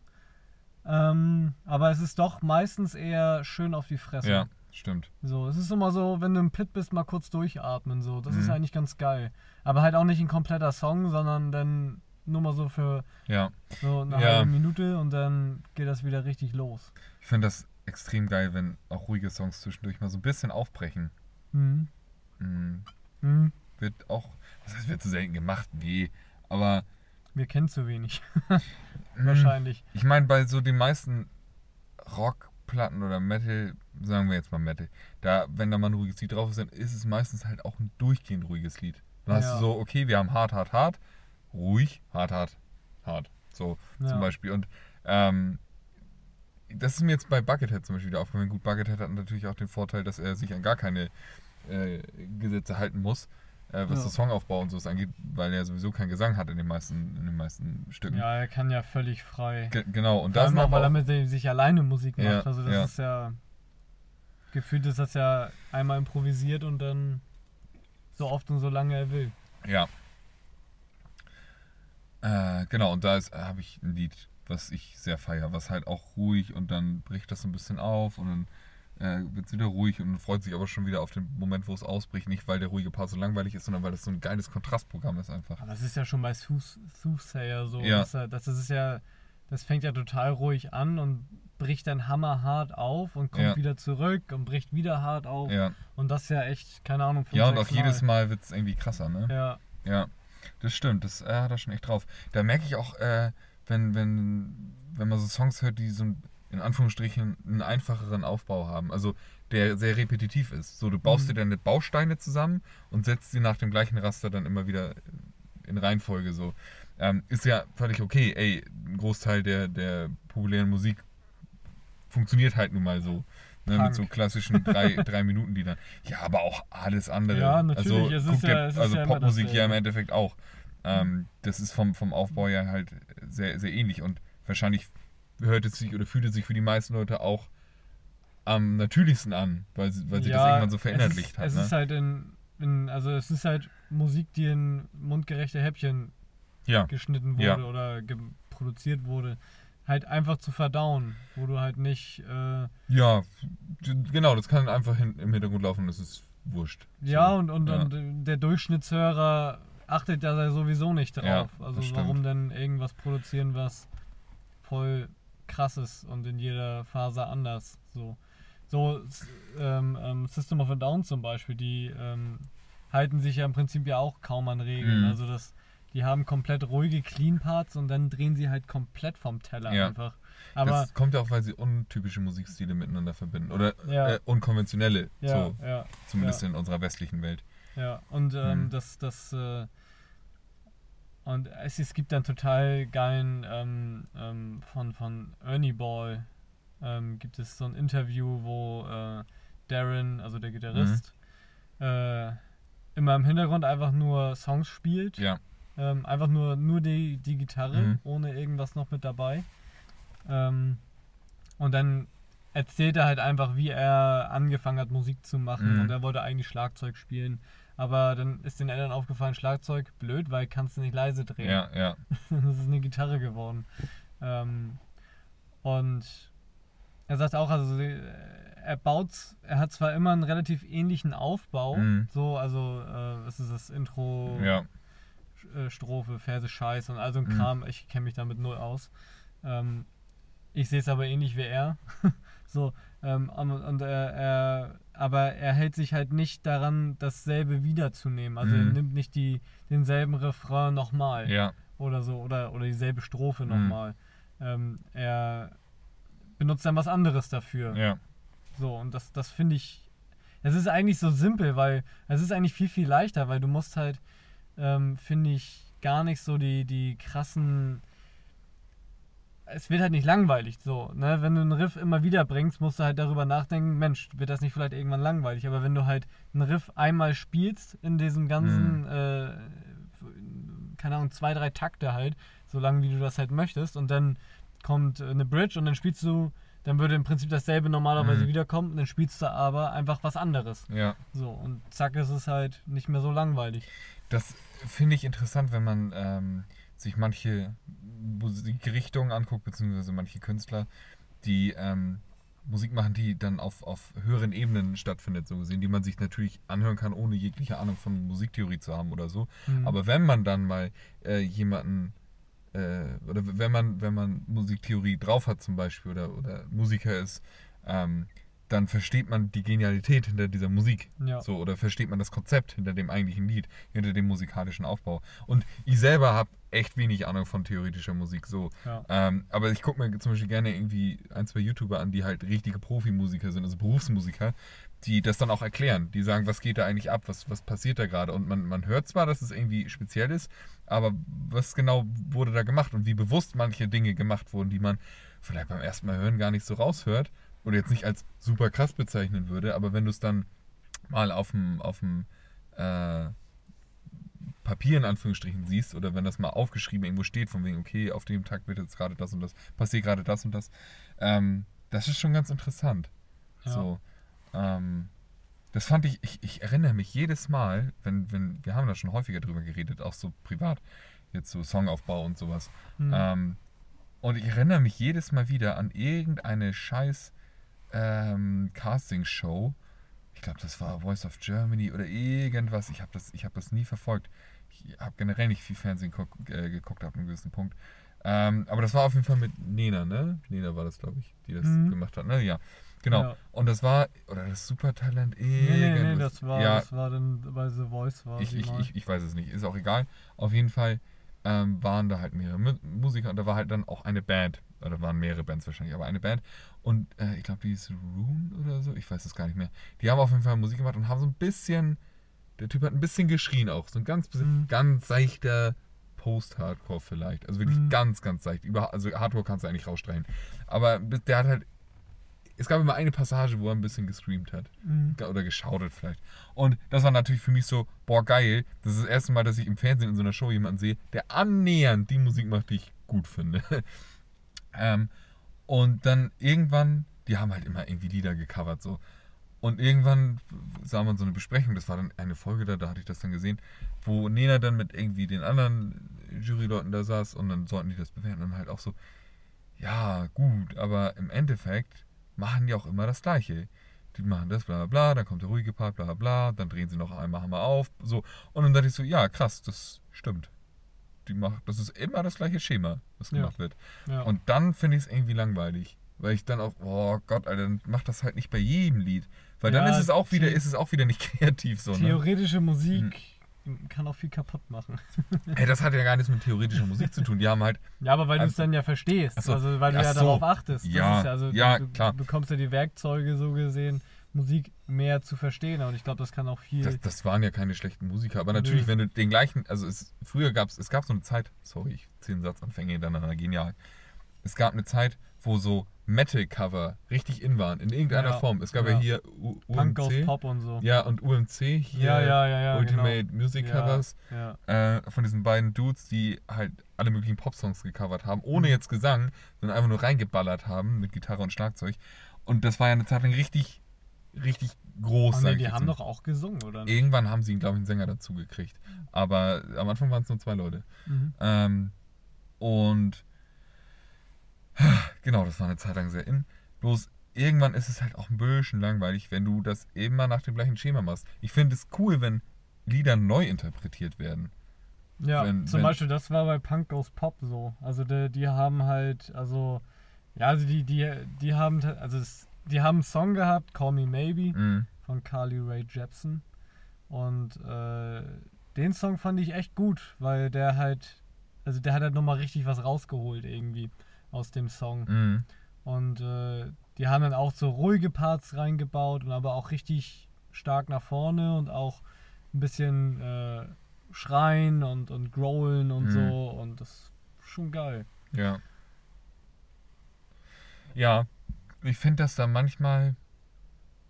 Ähm, aber es ist doch meistens eher schön auf die Fresse. ja, stimmt. So, es ist immer so, wenn du im Pit bist, mal kurz durchatmen. So, das ist Mhm. eigentlich ganz geil. Aber halt auch nicht ein kompletter Song, sondern dann nur mal so für Ja. so eine Ja. halbe Minute und dann geht das wieder richtig los. Ich finde das extrem geil, wenn auch ruhige Songs zwischendurch mal so ein bisschen aufbrechen. Mhm. Mhm. Mhm. Wird auch, was heißt, wird zu selten gemacht? Nee. Aber Wir kennen zu wenig. <laughs> mh, Wahrscheinlich. Ich meine, bei so den meisten Rockplatten oder Metal, sagen wir jetzt mal Metal, da, wenn da mal ein ruhiges Lied drauf ist, dann ist es meistens halt auch ein durchgehend ruhiges Lied. Dann hast Ja. du so, okay, wir haben hart, hart, hart, ruhig, hart, hart, hart. So Ja. zum Beispiel. Und ähm, das ist mir jetzt bei Buckethead zum Beispiel wieder aufgefallen. Gut, Buckethead hat natürlich auch den Vorteil, dass er sich an gar keine äh, Gesetze halten muss, äh, was Ja. das Songaufbau und so angeht, weil er sowieso keinen Gesang hat in den meisten, in den meisten Stücken. Ja, er kann ja völlig frei. Ge genau, und Vor da allem weil er mit sich- alleine Musik macht. Ja, also das ja. ist ja. Gefühlt ist das ja einmal improvisiert und dann so oft und so lange er will. Ja. Äh, genau, und da ist- habe ich ein Lied, was ich sehr feiere, was halt auch ruhig und dann bricht das so ein bisschen auf und dann äh, wird es wieder ruhig und freut sich aber schon wieder auf den Moment, wo es ausbricht. Nicht, weil der ruhige Part so langweilig ist, sondern weil das so ein geiles Kontrastprogramm ist einfach. Aber das ist ja schon bei Sooth- Soothsayer so. Ja. Dass, das ist ja, das fängt ja total ruhig an und bricht dann hammerhart auf und kommt Ja. wieder zurück und bricht wieder hart auf. Ja, Und das ja echt, keine Ahnung, ja und auch sechs jedes Mal wird es irgendwie krasser, ne? Ja, Ja, das stimmt. Das äh, hat er schon echt drauf. Da merke ich auch, äh, wenn, wenn, wenn man so Songs hört, die so ein- in Anführungsstrichen einen einfacheren Aufbau haben. Also der sehr repetitiv ist. So, du baust Mhm. dir deine Bausteine zusammen und setzt sie nach dem gleichen Raster dann immer wieder in Reihenfolge so. Ähm, ist ja völlig okay. Ey, ein Großteil der, der populären Musik funktioniert halt nun mal so. Ne, mit so klassischen drei, <laughs> drei Minuten Liedern. Ja, aber auch alles andere. Ja, natürlich. Also, Es ist guck ja- ist also ja Popmusik ja im. Endeffekt auch. Ähm, das ist vom, vom Aufbau ja halt sehr, sehr ähnlich und wahrscheinlich hört es sich oder fühlt es sich für die meisten Leute auch am natürlichsten an, weil, sie- weil sie das Ja, irgendwann so es verinnerlicht ist, hat. Es ne? ist halt in, in, also es ist halt Musik, die in mundgerechte Häppchen ja, geschnitten wurde Ja. oder ge produziert wurde. Halt einfach zu verdauen, wo du halt nicht, äh, ja, genau, das kann einfach hin, im Hintergrund laufen, das ist wurscht. ja, So, und, und, und der Durchschnittshörer achtet da sowieso nicht drauf. Also das warum denn irgendwas produzieren, was voll krass ist und in jeder Phase anders. So, so ähm, ähm, System of a Down zum Beispiel, die ähm, halten sich ja im Prinzip ja auch kaum an Regeln. Mhm. Also das, die haben komplett ruhige Clean Parts und dann drehen sie halt komplett vom Teller Ja. einfach. Aber das kommt ja auch, weil sie untypische Musikstile miteinander verbinden. Oder Ja. äh, unkonventionelle, ja, so, zumindest in unserer westlichen Welt. Ja, und ähm, Mhm. das, das, äh, und es, es gibt dann total geilen, ähm, ähm, von, von Ernie Ball, ähm, gibt es so ein Interview, wo äh, Darren, also der Gitarrist, Mhm. äh, immer im Hintergrund einfach nur Songs spielt. Ja, Ähm, einfach nur, nur die, die Gitarre, Mhm. ohne irgendwas noch mit dabei. Ähm, und dann erzählt er halt einfach, wie er angefangen hat, Musik zu machen. Mhm. Und er wollte eigentlich Schlagzeug spielen. Aber dann ist den Eltern aufgefallen, Schlagzeug, blöd, weil kannst du nicht leise drehen. ja, ja. <laughs> das ist eine Gitarre geworden. Ähm, und er sagt auch, also äh, er baut, er hat zwar immer einen relativ ähnlichen Aufbau, Mhm. so, also äh, es ist das Intro, ja. äh, Strophe, Verse, Scheiß und all so ein Mhm. Kram. Ich kenne mich damit null aus. Ähm, ich sehe es aber ähnlich wie er. <laughs> so, ähm, und, und er, er, aber er hält sich halt nicht daran, dasselbe wiederzunehmen. Also er Mhm. nimmt nicht die, denselben Refrain nochmal Ja, oder so oder, oder dieselbe Strophe Mhm. nochmal. Ähm, er benutzt dann was anderes dafür. ja. So, und das, das finde ich. Es ist eigentlich so simpel, weil es ist eigentlich viel, viel leichter, weil du musst halt, ähm, finde ich, gar nicht so die, die krassen. Es wird halt nicht langweilig, so, ne? Wenn du einen Riff immer wieder bringst, musst du halt darüber nachdenken, Mensch, wird das nicht vielleicht irgendwann langweilig? Aber wenn du halt einen Riff einmal spielst in diesem ganzen, äh, keine Ahnung, zwei, drei Takte halt, so lange wie du das halt möchtest, und dann kommt eine Bridge und dann spielst du, dann würde im Prinzip dasselbe normalerweise Mhm. wiederkommen, und dann spielst du aber einfach was anderes. ja. So, und zack ist es halt nicht mehr so langweilig. Das finde ich interessant, wenn man ähm, sich manche Musikrichtungen anguckt, beziehungsweise manche Künstler, die ähm, Musik machen, die dann auf, auf höheren Ebenen stattfindet, so gesehen, die man sich natürlich anhören kann, ohne jegliche Ahnung von Musiktheorie zu haben oder so. Mhm. Aber wenn man dann mal äh, jemanden äh, oder wenn man, wenn man Musiktheorie drauf hat zum Beispiel oder, oder Musiker ist, ähm, dann versteht man die Genialität hinter dieser Musik. Ja. So, oder versteht man das Konzept hinter dem eigentlichen Lied, hinter dem musikalischen Aufbau. Und ich selber habe echt wenig Ahnung von theoretischer Musik. So. Ja. Ähm, aber ich gucke mir zum Beispiel gerne irgendwie ein, zwei YouTuber an, die halt richtige Profimusiker sind, also Berufsmusiker, die das dann auch erklären. Die sagen, was geht da eigentlich ab, was, was passiert da gerade. Und man, man hört zwar, dass es irgendwie speziell ist, aber was genau wurde da gemacht und wie bewusst manche Dinge gemacht wurden, die man vielleicht beim ersten Mal hören gar nicht so raushört oder jetzt nicht als super krass bezeichnen würde, aber wenn du es dann mal auf dem, auf dem äh, Papier in Anführungsstrichen siehst oder wenn das mal aufgeschrieben irgendwo steht, von wegen, okay, auf dem Tag wird jetzt gerade das und das, passiert gerade das und das, ähm, das ist schon ganz interessant. Ja. So, ähm, das fand ich, ich, ich erinnere mich jedes Mal, wenn, wenn, wir haben da schon häufiger drüber geredet, auch so privat, Jetzt so Songaufbau und sowas. Mhm. Ähm, und ich erinnere mich jedes Mal wieder an irgendeine scheiß ähm, Casting-Show. Ich glaube, das war Voice of Germany oder irgendwas. Ich habe das, ich hab das nie verfolgt. Ich habe generell nicht viel Fernsehen äh, geguckt ab einem gewissen Punkt. Ähm, aber das war auf jeden Fall mit Nena, ne? Nena war das, glaube ich, die das Mhm. gemacht hat, ne? Ja, genau. Ja. Und das war, oder das Supertalent, Nee, nee, nee, irgendwas. das war, ja, das war dann bei The Voice war ich, ich, ich, ich weiß es nicht, ist auch egal. Auf jeden Fall ähm, waren da halt mehrere Mu- Musiker und da war halt dann auch eine Band, oder waren mehrere Bands wahrscheinlich, aber eine Band. Und äh, ich glaube, die ist Rune oder so, ich weiß es gar nicht mehr. Die haben auf jeden Fall Musik gemacht und haben so ein bisschen, der Typ hat ein bisschen geschrien auch, so ein ganz, bisschen, Mhm. ganz seichter Post-Hardcore vielleicht. Also wirklich Mhm. ganz, ganz seicht. Über, also Hardcore kannst du eigentlich rausstreichen. Aber der hat halt, es gab immer eine Passage, wo er ein bisschen gescreamt hat Mhm. oder geschaudert vielleicht. Und das war natürlich für mich so, boah, geil. Das ist das erste Mal, dass ich im Fernsehen in so einer Show jemanden sehe, der annähernd die Musik macht, die ich gut finde. <laughs> ähm, und dann irgendwann, die haben halt immer irgendwie Lieder gecovert, so. Und irgendwann sah man so eine Besprechung, das war dann eine Folge da, da hatte ich das dann gesehen, wo Nena dann mit irgendwie den anderen Juryleuten da saß und dann sollten die das bewerten und dann halt auch so, ja, gut, aber im Endeffekt machen die auch immer das Gleiche. Die machen das, bla bla bla, dann kommt der ruhige Part, bla bla bla, dann drehen sie noch einmal Hammer auf, so. Und dann dachte ich so, ja, krass, das stimmt. Die macht, das ist immer das gleiche Schema, was Ja. gemacht wird. Ja. Und dann finde ich es irgendwie langweilig. Weil ich dann auch, oh Gott, Alter, dann macht das halt nicht bei jedem Lied. Weil dann Ja, ist es auch wieder, ist es auch wieder nicht <laughs> kreativ so, ne? Theoretische Musik Hm. kann auch viel kaputt machen. <laughs> Ey, das hat ja gar nichts mit theoretischer Musik zu tun. Die haben halt, Ja, aber weil du es Also- dann ja verstehst. So. Also weil du ja so. darauf achtest. Das Ja, ist also, ja, du, klar. du bekommst ja die Werkzeuge so gesehen, Musik mehr zu verstehen. Und ich glaube, das kann auch viel. das, das waren ja keine schlechten Musiker. Aber natürlich, Nö. wenn du den gleichen, also es, früher gab es, es gab so eine Zeit, sorry, ich zehn Satzanfänge hintereinander, genial. Es gab eine Zeit, wo so Metal-Cover richtig in waren, in irgendeiner Ja, Form. Es gab ja, ja. hier U Punk goes UMC. Pop und so. Ja, und UMC hier. ja, ja, ja. ja Ultimate genau. Music Covers. Ja. äh, von diesen beiden Dudes, die halt alle möglichen Popsongs gecovert haben, ohne Mhm. jetzt Gesang, sondern einfach nur reingeballert haben mit Gitarre und Schlagzeug. Und das war ja eine Zeit lang richtig, richtig groß. Ich die jetzt haben doch auch gesungen, oder? nicht? Irgendwann haben sie, glaube ich, einen Sänger dazu gekriegt. Aber am Anfang waren es nur zwei Leute. Mhm. Ähm, und genau, das war eine Zeit lang sehr in. Bloß irgendwann ist es halt auch ein bisschen langweilig, wenn du das immer nach dem gleichen Schema machst. Ich finde es cool, wenn Lieder neu interpretiert werden. Ja, Wenn- zum wenn- Beispiel, das war bei Punk Goes Pop so. Also die, die haben halt, also, ja, also die, die, die haben, also es, die haben einen Song gehabt, Call Me Maybe, Mhm. von Carly Rae Jepsen. Und äh, den Song fand ich echt gut, weil der halt, also der hat halt nochmal richtig was rausgeholt irgendwie aus dem Song. Mhm. Und äh, die haben dann auch so ruhige Parts reingebaut und aber auch richtig stark nach vorne und auch ein bisschen äh, schreien und, und growlen und Mhm. so. Und das ist schon geil. Ja. Ja, ich finde, dass da manchmal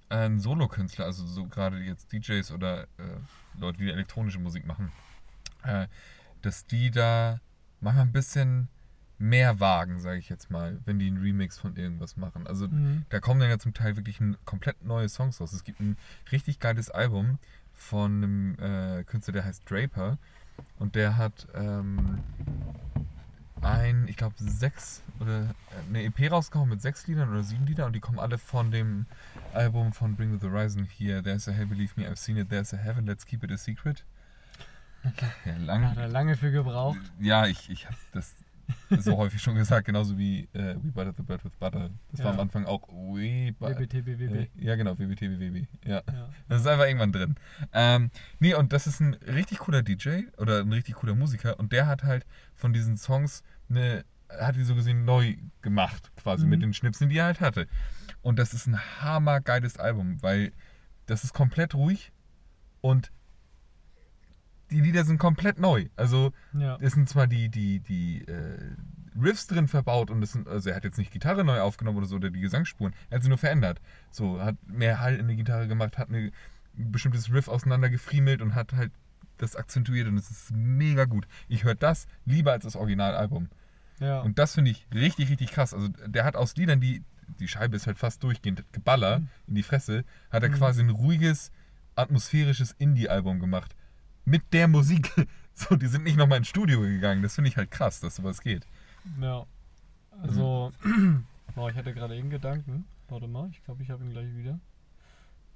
ein Solokünstler, also so gerade jetzt DJs oder äh, Leute, die elektronische Musik machen, äh, dass die da manchmal ein bisschen mehr wagen, sage ich jetzt mal, wenn die einen Remix von irgendwas machen. Also Mhm. da kommen dann ja zum Teil wirklich ein, komplett neue Songs raus. Es gibt ein richtig geiles Album von einem äh, Künstler, der heißt Draper. Und der hat ähm, ein, ich glaube, sechs oder äh, eine EP rausgehauen mit sechs Liedern oder sieben Liedern und die kommen alle von dem Album von Bring the Horizon hier. There's a Hell, Believe Me, I've Seen It, There's a Heaven, Let's Keep It a Secret. <laughs> Ja, lang, Hat er lange für gebraucht. ja, ich, ich habe das so häufig schon gesagt, genauso wie äh, We Buttered the Bread with Butter. Das war Ja. am Anfang auch We WBTBWB. Äh, Ja, genau, WBT, WWB. Ja. Ja. Das ist einfach irgendwann drin. Ähm, nee, und das ist ein richtig cooler DJ oder ein richtig cooler Musiker und der hat halt von diesen Songs eine, hat die so gesehen neu gemacht, quasi Mhm. mit den Schnipseln, die er halt hatte. Und das ist ein hammergeiles Album, weil das ist komplett ruhig und die Lieder sind komplett neu. Also Ja. es sind zwar die, die, die äh, Riffs drin verbaut und es sind, also er hat jetzt nicht Gitarre neu aufgenommen oder so oder die Gesangsspuren, er hat sie nur verändert. So, hat mehr Hall in die Gitarre gemacht, hat eine, ein bestimmtes Riff auseinander gefriemelt und hat halt das akzentuiert und es ist mega gut. Ich höre das lieber als das Originalalbum. ja. Und das finde ich richtig, richtig krass. Also der hat aus Liedern, die, die Scheibe ist halt fast durchgehend Geballer in die Fresse, hat er Mhm. quasi ein ruhiges, atmosphärisches Indie-Album gemacht. Mit der Musik <laughs> So, die sind nicht nochmal ins Studio gegangen. Das finde ich halt krass, dass sowas geht. Ja. Also, boah, ich hatte gerade eben Gedanken. Warte mal, ich glaube, ich habe ihn gleich wieder.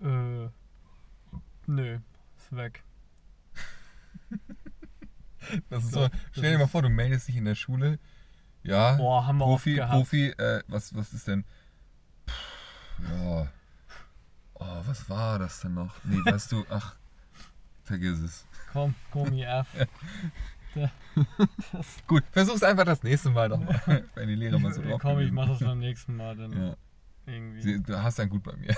Äh, nö, ist weg. <laughs> Das ist so, stell dir mal vor, du meldest dich in der Schule. Ja, Boah, haben wir Profi. Profi, äh, was, was ist denn? Puh, ja. Oh, was war das denn noch? Nee, weißt du, ach, vergiss es. Komm, Gummi F. Gut, versuch's einfach das nächste Mal nochmal, <laughs> wenn die Lehrer mal so drauf komm, ich mach das beim nächsten Mal dann Ja, irgendwie. du hast ein Gut bei mir.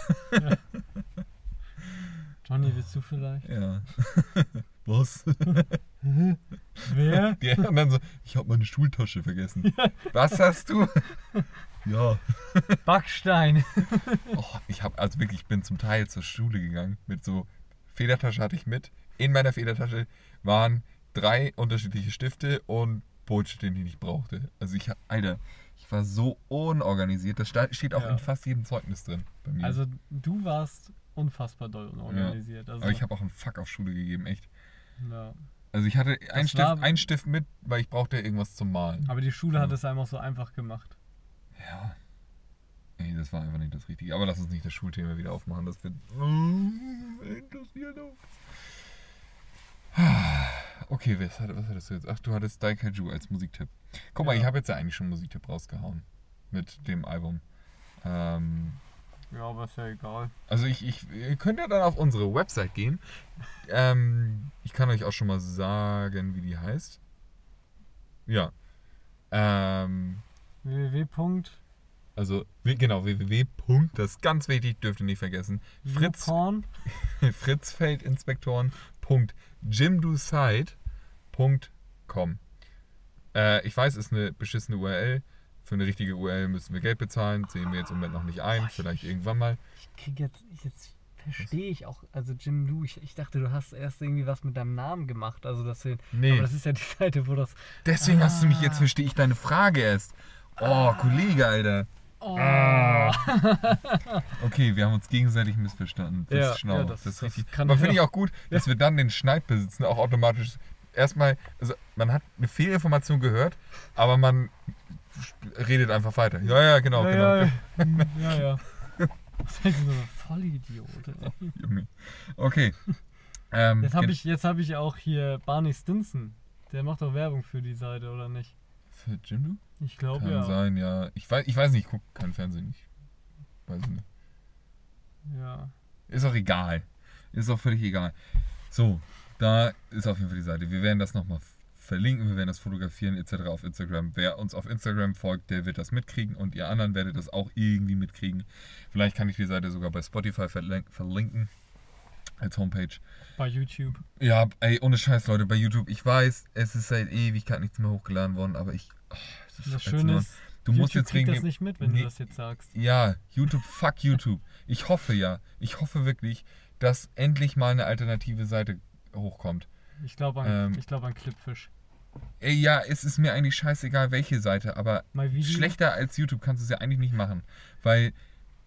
Johnny, willst du vielleicht? Ja. <laughs> Was? <laughs> Wer? Die anderen so, ich habe meine Schultasche vergessen. Was hast du? Ja. Backstein. Oh, ich habe also wirklich, ich bin zum Teil zur Schule gegangen mit so Federtasche hatte ich mit. In meiner Federtasche waren drei unterschiedliche Stifte und Bullshit, den ich nicht brauchte. Also ich Alter, ich war so unorganisiert. Das steht auch Ja. in fast jedem Zeugnis drin bei mir. Also, du warst unfassbar doll unorganisiert. Also, Aber ich habe auch einen Fuck auf Schule gegeben, echt. ja. Also ich hatte einen Stift, einen Stift mit, weil ich brauchte irgendwas zum Malen. Aber die Schule hat Ja. es einem auch so einfach gemacht. Ja. Nee, das war einfach nicht das Richtige. Aber lass uns nicht das Schulthema wieder aufmachen. Das wird interessiert auch. <sighs> Okay, was, hat, was hattest du jetzt? Ach, du hattest Daikaiju als Musiktipp. Guck mal, Ja. ich habe jetzt ja eigentlich schon einen Musiktipp rausgehauen. Mit dem Album. Ähm, Ja, aber ist ja egal. also ich, ich, ihr könnt ja dann auf unsere Website gehen. Ähm, ich kann euch auch schon mal sagen, wie die heißt. Ja. Ähm, www. also, genau, www. Das ist ganz wichtig, dürft ihr nicht vergessen. Fritz, <laughs> Youporn. fritzfeldinspektoren.jimdoside.com äh, Ich weiß, ist eine beschissene URL. Für eine richtige URL müssen wir Geld bezahlen. Sehen wir jetzt im Moment noch nicht ein. Vielleicht irgendwann mal. Ich krieg jetzt, ich- jetzt verstehe ich auch, also Jim Lou, ich, ich dachte, du hast erst irgendwie was mit deinem Namen gemacht, also das hier, Nee. aber das ist ja die Seite, wo das, Deswegen hast du mich, Ah. jetzt verstehe ich deine Frage erst. Oh, Kollege, Alter. Oh, Ah. Okay, wir haben uns gegenseitig missverstanden. Das Ja, ist schlau. ja, das, das- ist das richtig. kann- Aber finde ich ja. auch gut, dass wir dann den Schneid besitzen, auch automatisch. Erstmal, also man hat eine Fehlinformation gehört, aber man redet einfach weiter. Ja, ja, genau, ja, genau. ja, ja, <laughs> ja. Was ist so ein Vollidiot? Junge. Okay. Ähm, Jetzt habe ich, jetzt hab ich auch hier Barney Stinson, der macht doch Werbung für die Seite, oder nicht? Für Jimdo? Ich glaube Kann ja. sein, ja. Ich weiß, ich weiß nicht, ich gucke kein Fernsehen. Ich weiß nicht. Ja. Ist auch egal. Ist auch völlig egal. So, da ist auf jeden Fall die Seite. Wir werden das nochmal verlinken, wir werden das fotografieren etc. auf Instagram. Wer uns auf Instagram folgt, der wird das mitkriegen und ihr anderen werdet das auch irgendwie mitkriegen. Vielleicht kann ich die Seite sogar bei Spotify verlin- verlinken als Homepage. Bei YouTube. Ja, ey, ohne Scheiß, Leute, bei YouTube, ich weiß, es ist seit Ewigkeit nichts mehr hochgeladen worden, aber ich... Oh, Das so Schöne ist, du YouTube musst jetzt wegen das nicht mit, wenn Nee. du das jetzt sagst. Ja, YouTube, fuck YouTube. Ich hoffe ja, ich hoffe wirklich, dass endlich mal eine alternative Seite hochkommt. Ich glaube an, Ähm. ich glaub an Clipfish. Ey, ja, es ist mir eigentlich scheißegal, welche Seite, aber schlechter als YouTube kannst du es ja eigentlich nicht machen. Weil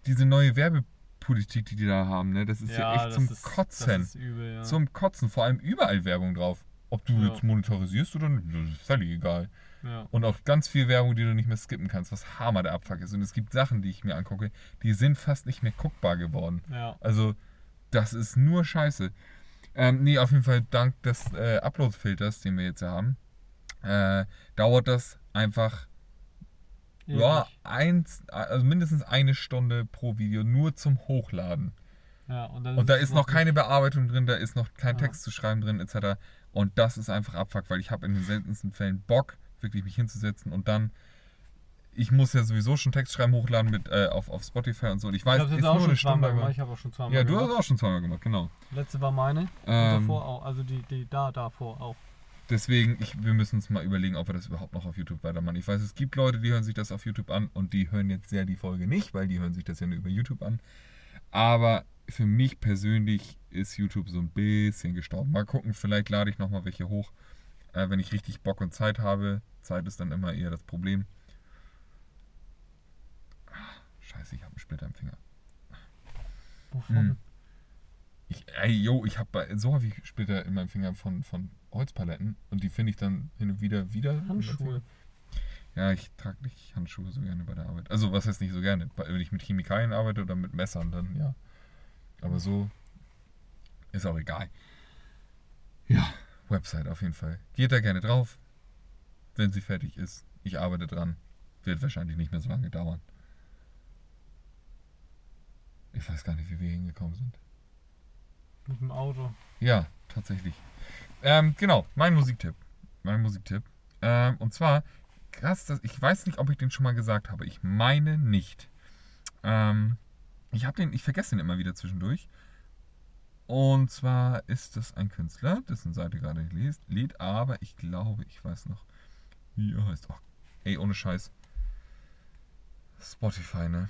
diese neue Werbepolitik, die die da haben, ne, das ist ja, echt das zum ist, Kotzen. Das ist übel, ja. Zum Kotzen, vor allem überall Werbung drauf. Ob du Ja. jetzt monetarisierst oder nicht, das ist völlig egal. Ja. Und auch ganz viel Werbung, die du nicht mehr skippen kannst, was hammer der Abfuck ist. Und es gibt Sachen, die ich mir angucke, die sind fast nicht mehr guckbar geworden. ja. Also, das ist nur Scheiße. Ähm, nee, auf jeden Fall dank des äh, Upload-Filters, den wir jetzt ja haben, äh, dauert das einfach ja, Ewig. eins, also mindestens eine Stunde pro Video nur zum Hochladen. ja. Und, Und da ist noch keine Bearbeitung drin, da ist noch kein Ja. Text zu schreiben drin, etc. Und das ist einfach Abfuck, weil ich habe in den seltensten Fällen Bock, wirklich mich hinzusetzen und dann. Ich muss ja sowieso schon Text schreiben, hochladen mit, äh, auf, auf Spotify und so. Und ich Ich weiß, habe das ist auch nur schon eine Stunde. zweimal aber- gemacht. Ich habe auch schon zweimal Ja, du hast gemacht. auch schon zweimal gemacht, genau. Letzte war meine. Ähm, und davor auch. Also die, die da, davor auch. Deswegen, ich, wir müssen uns mal überlegen, ob wir das überhaupt noch auf YouTube weitermachen. Ich weiß, es gibt Leute, die hören sich das auf YouTube an und die hören jetzt sehr die Folge nicht, weil die hören sich das ja nur über YouTube an. Aber für mich persönlich ist YouTube so ein bisschen gestorben. Mal gucken, vielleicht lade ich nochmal welche hoch, äh, wenn ich richtig Bock und Zeit habe. Zeit ist dann immer eher das Problem. Ah, Scheiße, ich habe einen Splitter im Finger. Wovon? Hm. Ich, ey, yo, ich habe so häufig Splitter in meinem Finger von, von Holzpaletten und die finde ich dann hin und wieder wieder. Handschuhe. Ja, ich trage nicht Handschuhe so gerne bei der Arbeit. Also was heißt nicht so gerne? Wenn ich mit Chemikalien arbeite oder mit Messern, dann ja. Aber so ist auch egal. Ja, Website auf jeden Fall. Geht da gerne drauf, wenn sie fertig ist. Ich arbeite dran. Wird wahrscheinlich nicht mehr so lange dauern. Ich weiß gar nicht, wie wir hingekommen sind. Mit dem Auto. Ja, tatsächlich. Ähm, genau, mein Musiktipp. Mein Musiktipp. Ähm, und zwar, krass, das, ich weiß nicht, ob ich den schon mal gesagt habe. Ich meine nicht. Ähm, ich habe den, ich vergesse den immer wieder zwischendurch. Und zwar ist das ein Künstler, dessen Seite gerade liest, Lied, aber ich glaube, ich weiß noch, wie er heißt. Oh, ey, ohne Scheiß. Spotify, ne?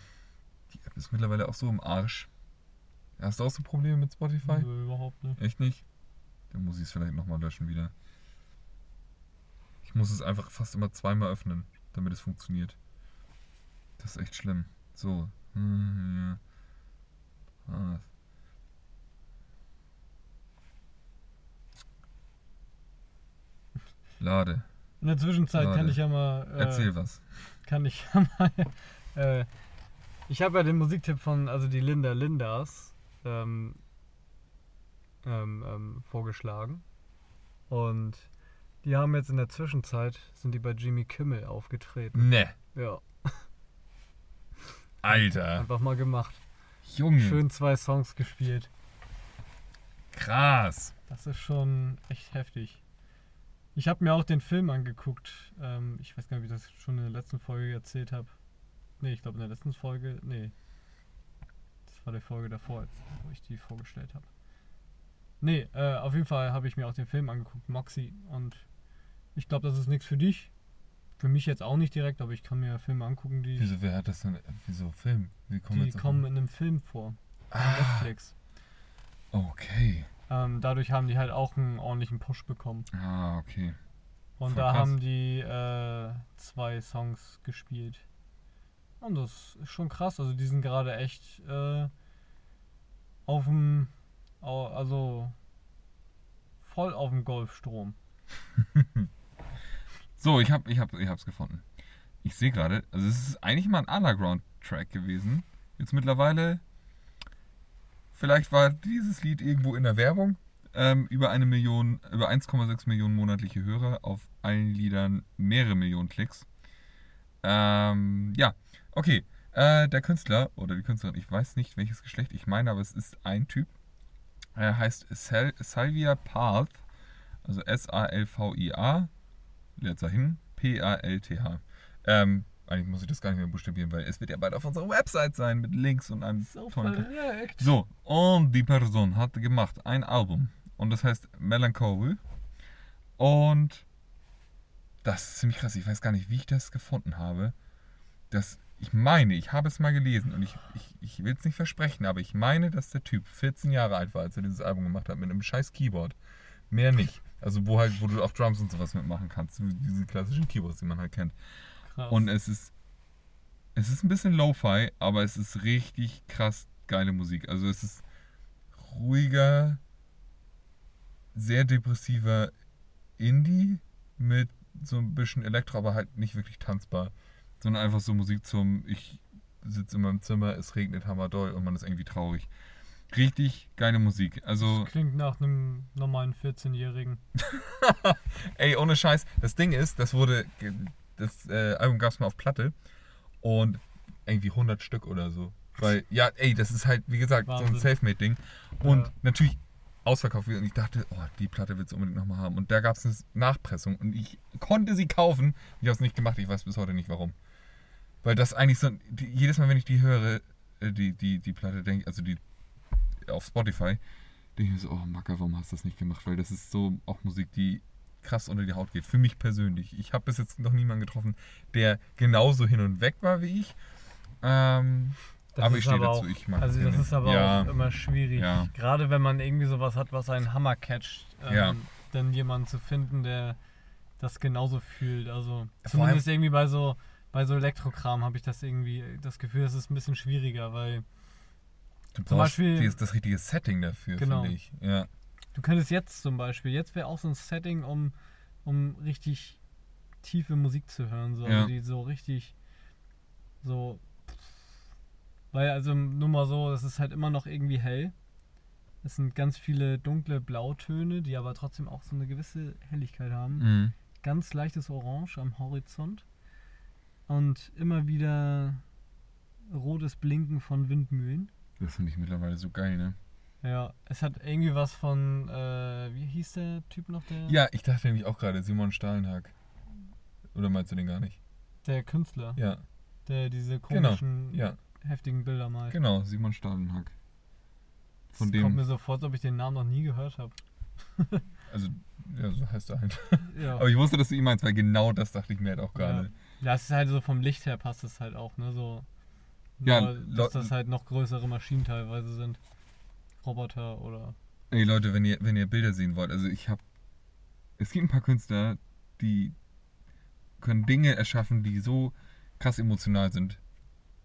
Die App ist mittlerweile auch so im Arsch. Hast du auch so Probleme mit Spotify? Nö, überhaupt nicht. Echt nicht? Dann muss ich es vielleicht nochmal löschen wieder. Ich muss es einfach fast immer zweimal öffnen, damit es funktioniert. Das ist echt schlimm. So. Hm, ja. Ah. Lade. In der Zwischenzeit kann Warte. ich ja mal. Äh, Erzähl was. Kann ich ja mal. <laughs> Äh, ich habe ja den Musiktipp von, also die Linda Lindas, ähm, ähm, ähm, vorgeschlagen. Und die haben jetzt in der Zwischenzeit, sind die bei Jimmy Kimmel aufgetreten. Ne. Ja, Alter. einfach mal gemacht. Junge. Schön zwei Songs gespielt. Krass. Das ist schon echt heftig. Ich habe mir auch den Film angeguckt. Ähm, ich weiß gar nicht, ob ich das schon in der letzten Folge erzählt habe. Nee, ich glaube in der letzten Folge. Nee. Das war die Folge davor, wo ich die vorgestellt habe. Nee, äh, auf jeden Fall habe ich mir auch den Film angeguckt, Moxie. Und ich glaube, das ist nichts für dich. Für mich jetzt auch nicht direkt, aber ich kann mir Filme angucken, die, Wieso, wer hat das denn? Wieso Film? Wie kommen die kommen in einem Film vor. Ah, Netflix. okay. Ähm, dadurch haben die halt auch einen ordentlichen Push bekommen. Ah, okay. Und Voll da krass. haben die äh, zwei Songs gespielt. Und das ist schon krass. Also die sind gerade echt äh, auf dem, also voll auf dem Golfstrom. <laughs> So, ich hab, ich hab, ich hab's gefunden. Ich sehe gerade, also es ist eigentlich mal ein Underground-Track gewesen. Jetzt mittlerweile, vielleicht war dieses Lied irgendwo in der Werbung. Ähm, über eine Million, über 1,6 Millionen monatliche Hörer, auf allen Liedern mehrere Millionen Klicks. Ähm, ja, okay. Äh, der Künstler oder die Künstlerin, ich weiß nicht welches Geschlecht, ich meine, aber es ist ein Typ. Er heißt Sal Salvia Palth, also S-A-L-V-I-A, Leerzeichen, P-A-L-T-H. Ähm, eigentlich muss ich das gar nicht mehr buchstabieren, weil es wird ja bald auf unserer Website sein mit Links und einem So tollen verreckt. so, und die Person hat gemacht ein Album und das heißt Melancholy. Und das ist ziemlich krass. Ich weiß gar nicht, wie ich das gefunden habe. Das, ich meine, ich habe es mal gelesen und ich, ich, ich will es nicht versprechen, aber ich meine, dass der Typ 14 Jahre alt war, als er dieses Album gemacht hat, mit einem scheiß Keyboard. Mehr nicht. Also wo halt, wo du auf Drums und sowas mitmachen kannst. Diese klassischen Keyboards, die man halt kennt. Krass. Und es ist. Es ist ein bisschen Lo-Fi, aber es ist richtig krass geile Musik. Also es ist ruhiger, sehr depressiver Indie mit so ein bisschen Elektro, aber halt nicht wirklich tanzbar. Sondern einfach so Musik zum Ich sitze in meinem Zimmer, es regnet hammerdoll und man ist irgendwie traurig. Richtig geile Musik. Also. das klingt nach einem normalen 14-Jährigen. <laughs> Ey, ohne Scheiß. Das Ding ist, das wurde, das äh, Album gab es mal auf Platte und irgendwie 100 Stück oder so. Weil, ja, ey, das ist halt, wie gesagt, so ein Wahnsinn. Selfmade-Ding. Und Ja. natürlich ausverkauft. Und ich dachte, oh, die Platte willst du unbedingt nochmal haben. Und da gab es eine Nachpressung und ich konnte sie kaufen. Ich habe es nicht gemacht, ich weiß bis heute nicht warum. Weil das eigentlich so, die, jedes Mal, wenn ich die höre, äh, die, die, die Platte, denke also die auf Spotify, denke ich mir so, oh Macker, warum hast du das nicht gemacht? Weil das ist so auch Musik, die krass unter die Haut geht. Für mich persönlich. Ich habe bis jetzt noch niemanden getroffen, der genauso hin und weg war wie ich. Ähm, Das aber ist ich stehe dazu, ich mag Also das ist aber ja, auch immer schwierig. Ja. Gerade wenn man irgendwie sowas hat, was einen Hammer catcht, ähm, Ja. dann jemanden zu finden, der das genauso fühlt. Also zumindest irgendwie bei so bei so Elektrokram habe ich das irgendwie das Gefühl, das ist ein bisschen schwieriger, weil Du Zum Beispiel- das, das richtige Setting dafür, Genau. finde ich. Ja. Du könntest jetzt zum Beispiel, jetzt wäre auch so ein Setting, um, um richtig tiefe Musik zu hören, so, Ja. die so richtig so. Weil, also nur mal so, es ist halt immer noch irgendwie hell. Es sind ganz viele dunkle Blautöne, die aber trotzdem auch so eine gewisse Helligkeit haben. Mhm. Ganz leichtes Orange am Horizont. Und immer wieder rotes Blinken von Windmühlen. Das finde ich mittlerweile so geil, ne? Ja, es hat irgendwie was von, äh, wie hieß der Typ noch, der, Ja, ich dachte nämlich auch gerade Simon Stahlenhag. Oder meinst du den gar nicht? der Künstler, Ja, der diese Genau, komischen, ja. heftigen Bilder malt. genau, Simon Stahlenhag. Von Es dem- kommt mir so vor, als ob ich den Namen noch nie gehört habe. <laughs> Also, ja, so heißt er halt. Ja. Aber ich wusste, dass du ihn meinst, weil genau das dachte ich mir halt auch gerade. ja, es ist halt so vom Licht her passt es halt auch, ne, so. Ja, Nur, dass das halt noch größere Maschinen teilweise sind. Roboter oder, Ey Leute, wenn ihr, wenn ihr Bilder sehen wollt, also ich habe. Es gibt ein paar Künstler, die können Dinge erschaffen, die so krass emotional sind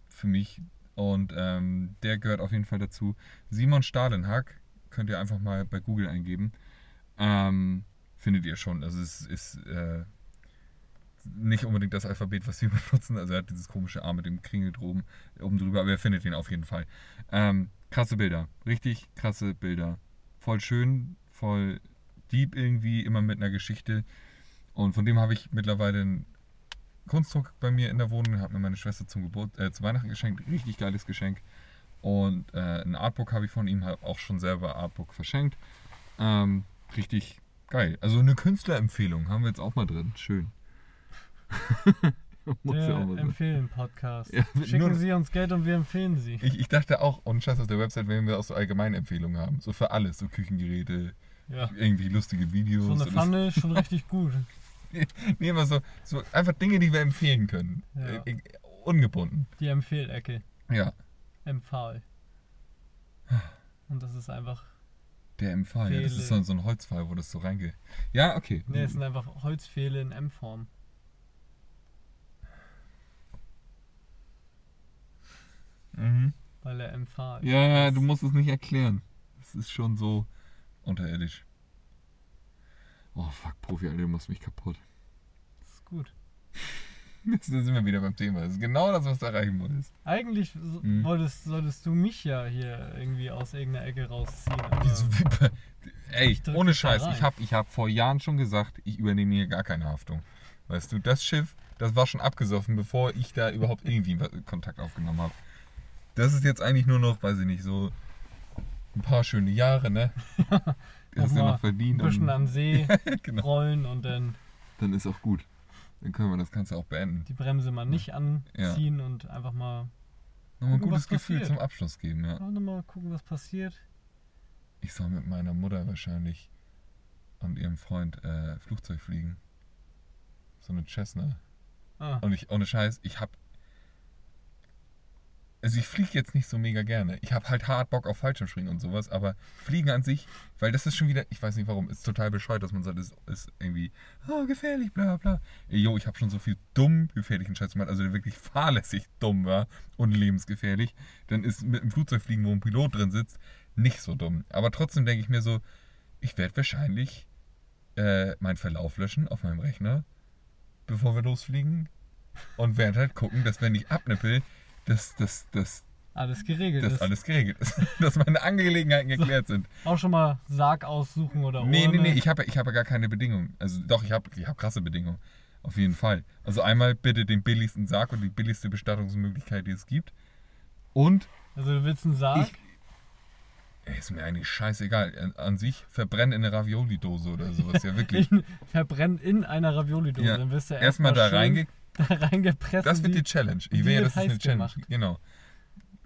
für mich. Und ähm, der gehört auf jeden Fall dazu. Simon Stahlenhack könnt ihr einfach mal bei Google eingeben. Ähm, findet ihr schon. Also es ist äh, nicht unbedingt das Alphabet, was wir <laughs> benutzen. Also er hat dieses komische A mit dem Kringel droben, oben drüber, aber ihr findet ihn auf jeden Fall. Ähm, krasse Bilder. Richtig krasse Bilder. Voll schön, voll deep irgendwie, immer mit einer Geschichte. Und von dem habe ich mittlerweile einen Kunstdruck bei mir in der Wohnung. Hat mir meine Schwester zum Geburt, äh, zu Weihnachten geschenkt. Richtig geiles Geschenk. Und äh, ein Artbook habe ich von ihm, auch schon selber Artbook verschenkt. Ähm, richtig geil. Also eine Künstlerempfehlung haben wir jetzt auch mal drin. Schön. <laughs> Der auch mal sein. empfehlen Podcast. Ja, Schicken Sie uns Geld und wir empfehlen Sie. Ich, ich dachte auch, und Scheiß auf der Website, wenn wir auch so allgemeine Empfehlungen haben. So für alles. So Küchengeräte, Ja. irgendwie lustige Videos. So eine Pfanne ist schon richtig gut. <laughs> Nee, immer so, so einfach Dinge, die wir empfehlen können. Ja. Äh, äh, ungebunden. Die Empfehlecke. Ja, Empfahl. Und das ist einfach. der Empfahl. Ja, das ist so, ein Holzpfahl, wo das so reingeht. Ja, okay. Ne, es sind einfach Holzpfähle in M-Form. Mhm. Weil er Empfahl Ja, ist. du musst es nicht erklären. Es ist schon so unterirdisch. Oh fuck, Profi, Alter, du machst mich kaputt. Das ist gut. <laughs> Da sind wir wieder beim Thema. Das ist genau das, was du erreichen wolltest. Eigentlich so- Mhm. wolltest, solltest du mich ja hier irgendwie aus irgendeiner Ecke rausziehen. <laughs> Wieso? Ey, Ich drück ohne Scheiß, ich habe ich hab vor Jahren schon gesagt, ich übernehme hier gar keine Haftung. Weißt du, das Schiff, das war schon abgesoffen, bevor ich da überhaupt irgendwie Kontakt aufgenommen habe. Das ist jetzt eigentlich nur noch, weiß ich nicht, so ein paar schöne Jahre, ne? <laughs> Du hast ja noch verdient. ein bisschen an See <laughs> genau. rollen und dann Dann ist auch gut. Dann können wir das Ganze auch beenden. die Bremse mal nicht anziehen und einfach mal, Nochmal ein gutes Gefühl passiert. zum Abschluss geben, ja. mal gucken, was passiert. Ich soll mit meiner Mutter wahrscheinlich und ihrem Freund äh, Flugzeug fliegen. So eine Cessna. Ah, Und ich, ohne Scheiß, ich hab. Also ich fliege jetzt nicht so mega gerne. Ich habe halt hart Bock auf Fallschirmspringen und sowas, aber Fliegen an sich, weil das ist schon wieder, ich weiß nicht warum, ist total bescheuert, dass man sagt, es ist irgendwie, oh, gefährlich, bla bla. Jo, ich habe schon so viel dumm gefährlichen Scheiß gemacht, also der wirklich fahrlässig dumm war und lebensgefährlich. Dann ist mit dem Flugzeugfliegen, wo ein Pilot drin sitzt, nicht so dumm. Aber trotzdem denke ich mir so, ich werde wahrscheinlich äh, meinen Verlauf löschen auf meinem Rechner, bevor wir losfliegen und werde halt gucken, dass wenn ich abnippel, dass, dass, dass, alles geregelt dass ist. alles geregelt ist. <laughs> dass meine Angelegenheiten geklärt sind. Auch schon mal Sarg aussuchen oder Nee, nee, Urne. nee, ich habe ich hab ja gar keine Bedingungen. Also doch, ich habe ich hab krasse Bedingungen. Auf jeden Fall. Also einmal bitte den billigsten Sarg und die billigste Bestattungsmöglichkeit, die es gibt. Und, Also du willst einen Sarg? ey, ist mir eigentlich scheißegal, an, an sich verbrennen in eine Ravioli-Dose oder sowas. Ja, wirklich. <laughs> in, verbrennt in einer Ravioli-Dose. Ja, Dann wirst du Erstmal da reinge... da <laughs> reingepresst. Das wird die die- Challenge. Ich will ja, das ist eine Challenge. gemacht. Genau.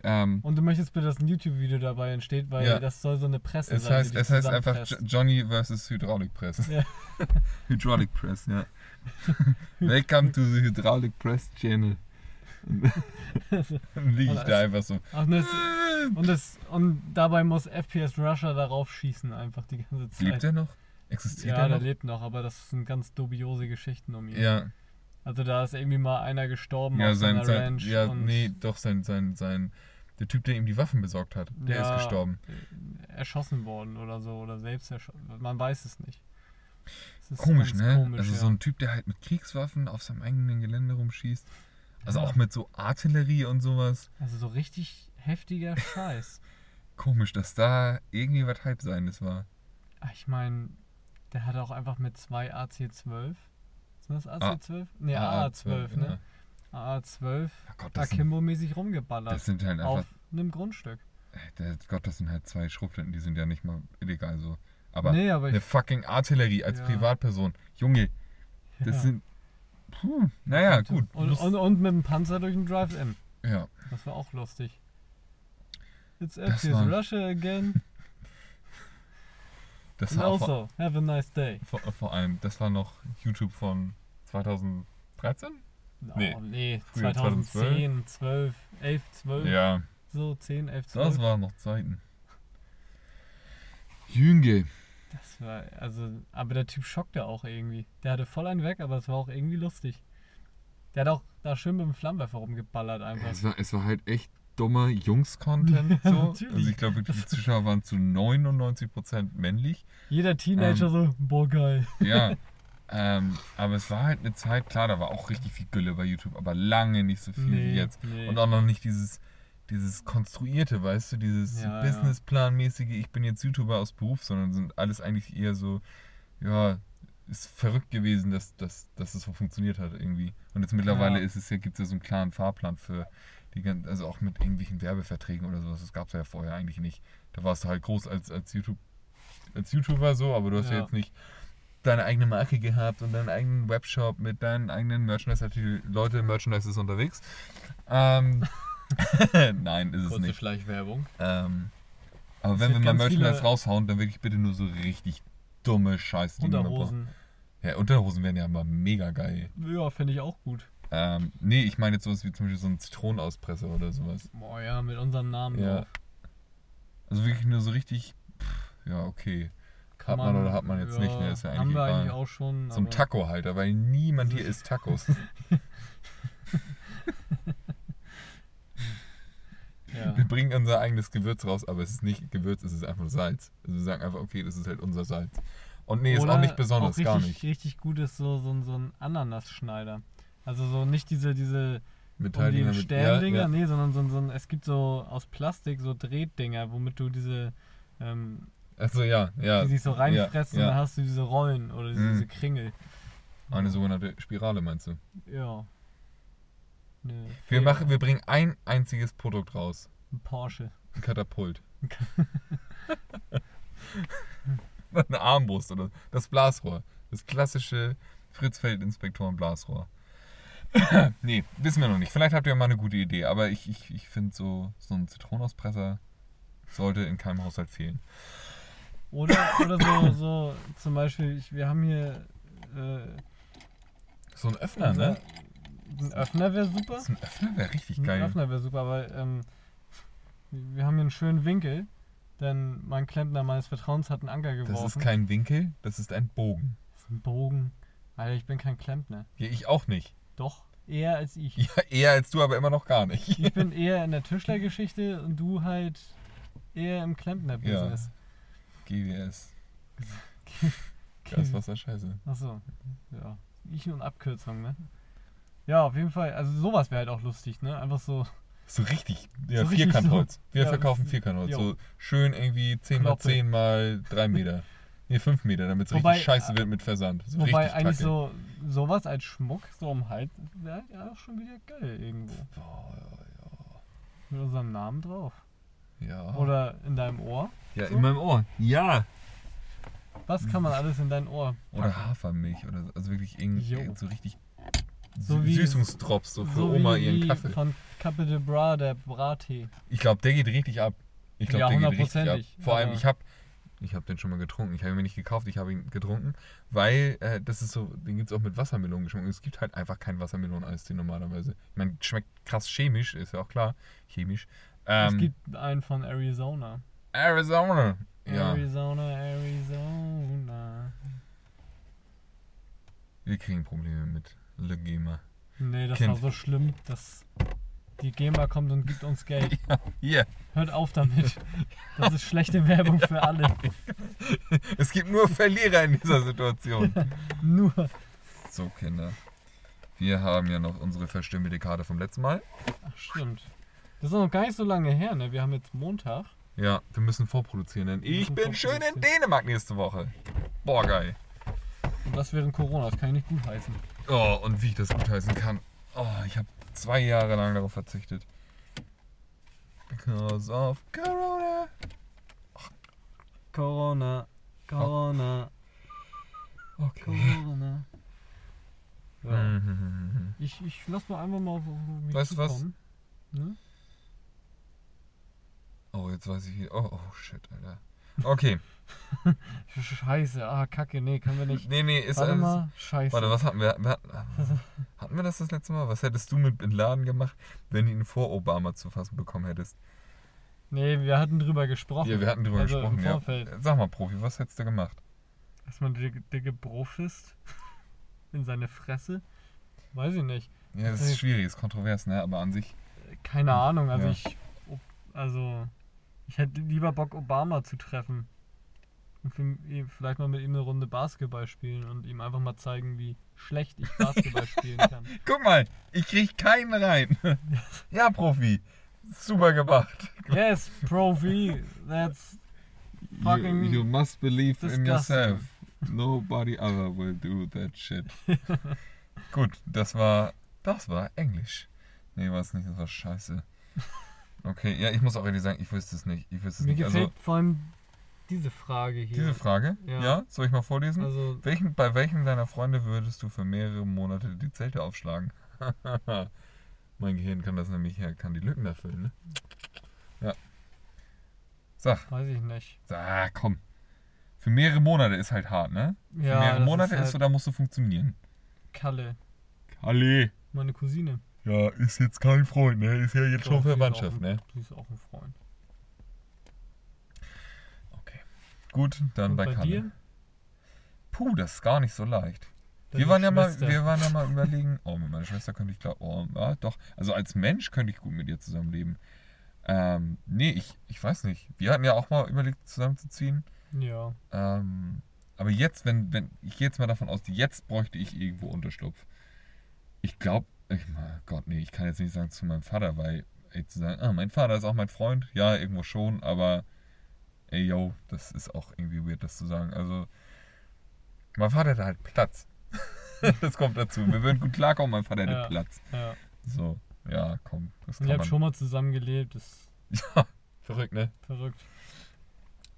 Ähm, Und du möchtest bitte, dass ein YouTube-Video dabei entsteht, weil Ja. das soll so eine Presse Es sein. heißt, es heißt einfach. Jo- Johnny vs. Hydraulic Press. Ja. <laughs> Hydraulic Press, ja. <laughs> Welcome to the Hydraulic Press Channel. Dann liege ich Und da einfach so. Ach, und, das, und, das, und dabei muss FPS Russia darauf schießen, einfach die ganze Zeit. Lebt er noch? Existiert ja, er der noch? lebt noch, aber das sind ganz dubiose Geschichten um ihn. Ja, Also da ist irgendwie mal einer gestorben ja, auf sein, seiner sein Ranch. ja, nee, doch sein, sein, sein, Der Typ, der ihm die Waffen besorgt hat, der Ja, ist gestorben. äh, Erschossen worden oder so. Oder selbst erschossen. Man weiß es nicht. Komisch, ne? Komisch, also ja. so ein Typ, der halt mit Kriegswaffen auf seinem eigenen Gelände rumschießt. Also Ja. auch mit so Artillerie und sowas. Also so richtig heftiger <laughs> Scheiß. Komisch, dass da irgendwie was Halbseines war. Ah, Ich meine, der hat auch einfach mit zwei AC-12. Sind das AC-12? ne, AA-12, ne? AA-12 Ja Gott, das sind, Akimbo-mäßig rumgeballert. das sind halt einfach. auf einem Grundstück. Der, Gott, das sind halt zwei Schrotflinten, die sind ja nicht mal illegal so. Aber nee, aber eine fucking Artillerie als Ja. Privatperson. Junge, das ja. sind. Puh, naja, gut. Und, und, und mit dem Panzer durch den Drive-In. ja, Das war auch lustig. It's FPS war- Russia again. <laughs> das war auch vor, also, have a nice day. vor, vor allem, das war noch YouTube von 2013? Nee. Oh, nee, Früher 2010, 12, 11, 12. Ja, So, 10, 11, 12. das waren noch Zeiten. Jünge. Das war, also, aber der Typ schockte auch irgendwie. Der hatte voll einen weg, aber es war auch irgendwie lustig. Der hat auch da schön mit dem Flammenwerfer rumgeballert einfach. Es war, es war halt echt dummer Jungs-Content <laughs> so. natürlich. Also ich glaube, die Zuschauer waren zu 99% männlich. Jeder Teenager Ähm, so, boah, geil. Ja. <laughs> ähm, aber es war halt eine Zeit, klar, da war auch richtig viel Gülle bei YouTube, aber lange nicht so viel wie jetzt. nee. Und auch noch nicht dieses, dieses konstruierte, weißt du, dieses Ja. Businessplanmäßige, ich bin jetzt YouTuber aus Beruf, sondern sind alles eigentlich eher so, ja, ist verrückt gewesen, dass, dass, dass es so funktioniert hat irgendwie. Und jetzt mittlerweile Ja. ist es ja, gibt es ja so einen klaren Fahrplan für die ganzen, also auch mit irgendwelchen Werbeverträgen oder sowas, das gab es ja vorher eigentlich nicht. Da warst du halt groß als, als YouTube, als YouTuber so, aber du hast ja, Ja. jetzt nicht deine eigene Marke gehabt und deinen eigenen Webshop mit deinen eigenen Merchandise-Artikeln. Leute, Merchandise ist unterwegs. Ähm, <laughs> Nein, ist es Kurze nicht. Schleichwerbung. Ähm, aber Es wenn wir mal Merchandise raushauen, dann wirklich bitte nur so richtig dumme Scheiße. Unterhosen. Ja, Unterhosen wären ja aber mega geil. Ja, finde ich auch gut. Ähm, nee, ich meine jetzt sowas wie zum Beispiel so ein Zitronenauspresser oder sowas. Boah, ja, mit unserem Namen Ja. drauf. Also wirklich nur so richtig, pff, ja, okay. Hat man, oder hat man jetzt nicht, ne? Ist ja haben eigentlich wir egal. eigentlich auch schon. so aber- Taco-Halter, weil niemand hier isst Tacos. <laughs> Ja. Wir bringen unser eigenes Gewürz raus, aber es ist nicht Gewürz, es ist einfach Salz. Also wir sagen einfach, okay, das ist halt unser Salz. Und nee, ist Oder auch nicht besonders, auch richtig, gar nicht. Richtig gut ist so, so, ein- so ein Ananasschneider. Also so nicht diese, diese um die Metalldinger mit- Sterndinger, ja, ja. nee, sondern so, so ein, es gibt so aus Plastik so Drehtdinger, womit du diese, ähm, Also ja, ja. die sich so reinfressen ja, und dann ja. hast du diese Rollen oder diese, Mhm. diese Kringel. Eine sogenannte Spirale meinst du? Ja. Ne, Wir, machen, wir bringen ein einziges Produkt raus. Ein Porsche. Ein Katapult. <laughs> Eine Armbrust oder das Blasrohr. Das klassische Fritzfeld-Inspektoren-Blasrohr. <coughs> nee, wissen wir noch nicht. Vielleicht habt ihr mal eine gute Idee, aber ich, ich, ich finde so, so ein Zitronenauspresser sollte in keinem Haushalt fehlen. Oder, oder so, so zum Beispiel, ich, wir haben hier äh, So ein Öffner, unser- ne? ein Öffner wäre super. So ein Öffner wäre richtig Ein geil. Öffner wäre super, aber ähm, wir haben hier einen schönen Winkel, denn mein Klempner meines Vertrauens hat einen Anker geworfen. Das ist kein Winkel, das ist ein Bogen. Das ist ein Bogen. Alter, ich bin kein Klempner. Ja, ich auch nicht. Doch, eher als ich. Ja, eher als du, aber immer noch gar nicht. Ich bin eher in der Tischlergeschichte und du halt eher im Klempner-Business. GWS. <laughs> Gaswasser scheiße. Achso, ja. Ich und Abkürzung, ne? Ja, auf jeden Fall. Also sowas wäre halt auch lustig, ne? Einfach so So richtig, ja, So Vierkantholz. Wir Ja, verkaufen Vierkantholz. jo. So schön irgendwie 10 mal Kloppe. 10 mal 3 Meter. Nee, 5 Meter, damit es richtig scheiße wird mit Versand. So Wobei eigentlich kacke. so sowas als Schmuck so um Hals wäre halt ja auch schon wieder geil irgendwo. Boah, Mit unserem Namen drauf. ja. ja. Oder in deinem Ohr. Ja, so? in meinem Ohr. Ja. Was kann man alles in dein Ohr? Oder packen? Hafermilch. Oder so. Also wirklich irgend, Jo. irgend so richtig So wie- Süßungsdrops so für so Oma ihren Kaffee. von Cape de Bras, der Brattee. Ich glaube, der geht richtig ab. Ich glaube, Ja, der geht richtig ab. Vor allem, ich habe ich hab den schon mal getrunken. Ich habe ihn mir nicht gekauft, ich habe ihn getrunken, weil äh, das ist so, den gibt es auch mit Wassermelonengeschmack. Es gibt halt einfach keinen Wassermelonen-Eistee normalerweise. Ich meine, schmeckt krass chemisch, ist ja auch klar. Chemisch. es Ähm, gibt einen von Arizona. Arizona. Ja, Arizona, Arizona. wir kriegen Probleme mit Legema. Nee, das Kind. war so schlimm, dass Die GEMA kommt und gibt uns Geld. <laughs> Hier, Hört auf damit. Das ist schlechte Werbung für alle. <laughs> es gibt nur Verlierer in dieser Situation. <laughs> Nur. So, Kinder. Wir haben ja noch unsere verstümmelte Karte vom letzten Mal. Ach, stimmt. Das ist noch gar nicht so lange her, ne? Wir haben jetzt Montag. Ja, wir müssen vorproduzieren, denn ich bin schön in. Dänemark nächste Woche. Boah, geil. Und das während Corona. Das kann ich nicht gut heißen. Oh, und wie ich das gutheißen kann. Oh, ich habe zwei Jahre lang darauf verzichtet. Because of Corona. Corona. Corona. Okay. Corona. Ja. Mhm. Ich, ich lass mal einfach mal auf mich Weißt du was? Ne? Oh, jetzt weiß ich wie. Oh, oh, shit, Alter. Okay. Sch- <laughs> Scheiße, ah, kacke, nee, können wir nicht. Nee, nee, ist Warte alles. mal, scheiße. Warte, was hatten wir? wir hatten, hatten wir das das letzte Mal? Was hättest du mit Bin Laden gemacht, wenn du ihn vor Obama zu fassen bekommen hättest? Nee, wir hatten drüber gesprochen. Ja, wir hatten drüber also gesprochen, Im ja. Vorfeld. Sag mal, Profi, was hättest du gemacht? Dass man dicke, dicke Brofist <laughs> in seine Fresse. Weiß ich nicht. Ja, das ist schwierig, ist kontrovers, ne? Aber an sich. Keine Ahnung, also Ja. ich. Also. Ich hätte lieber Bock, Obama zu treffen. Und ihn- vielleicht mal mit ihm eine Runde Basketball spielen und ihm einfach mal zeigen, wie schlecht ich Basketball <laughs> spielen kann. Guck mal, ich krieg keinen rein. <laughs> ja, Profi. Super gemacht. Yes, Profi, that's fucking. you, you must believe in disgusting. yourself. Nobody other will do that shit. <laughs> Gut, das war. Das war Englisch. Nee, war es nicht, das war scheiße. Okay, ja, ich muss auch ehrlich sagen, ich wüsste es nicht. Ich wüsste es Mir nicht. gefällt Also, vor allem diese Frage hier. diese Frage, ja. Ja. soll ich mal vorlesen? Also, Welchen, bei welchem deiner Freunde würdest du für mehrere Monate die Zelte aufschlagen? <laughs> mein Gehirn kann das nämlich, ja, kann die Lücken erfüllen, ne? Ja. Sag, weiß ich nicht. sag, komm. Für mehrere Monate ist halt hart, ne? Für Ja, mehrere Monate ist ist, halt so, da musst du funktionieren. Kalle, Kalle. meine Cousine. Ja, ist jetzt kein Freund, ne? Ist ja jetzt schon Doch, ist Verwandtschaft, auch ne? ein, Sie ist auch ein Freund. Okay. Gut, dann Und bei, bei Kalle. dir? Puh, das ist gar nicht so leicht. Deine Wir waren, ja mal, wir waren ja mal <laughs> überlegen, oh, mit meiner Schwester könnte ich klar, oh, ja, doch, also als Mensch könnte ich gut mit ihr zusammenleben. Ähm, nee, ich, ich weiß nicht. Wir hatten ja auch mal überlegt, zusammenzuziehen. Ja. Ähm, aber jetzt, wenn, wenn, ich gehe jetzt mal davon aus, jetzt bräuchte ich irgendwo Unterschlupf. Ich glaube, ich, mein Gott, nee, ich kann jetzt nicht sagen zu meinem Vater, weil, ey, zu sagen, ah, mein Vater ist auch mein Freund, ja, irgendwo schon, aber, ey, yo, das ist auch irgendwie weird, das zu sagen. Also, mein Vater hat halt Platz. <laughs> das kommt dazu. Wir würden gut klarkommen, mein Vater hätte Ja. Platz. ja. So, ja, komm, das kann man. habt schon mal zusammen gelebt, <laughs> Ja, verrückt, ne? verrückt.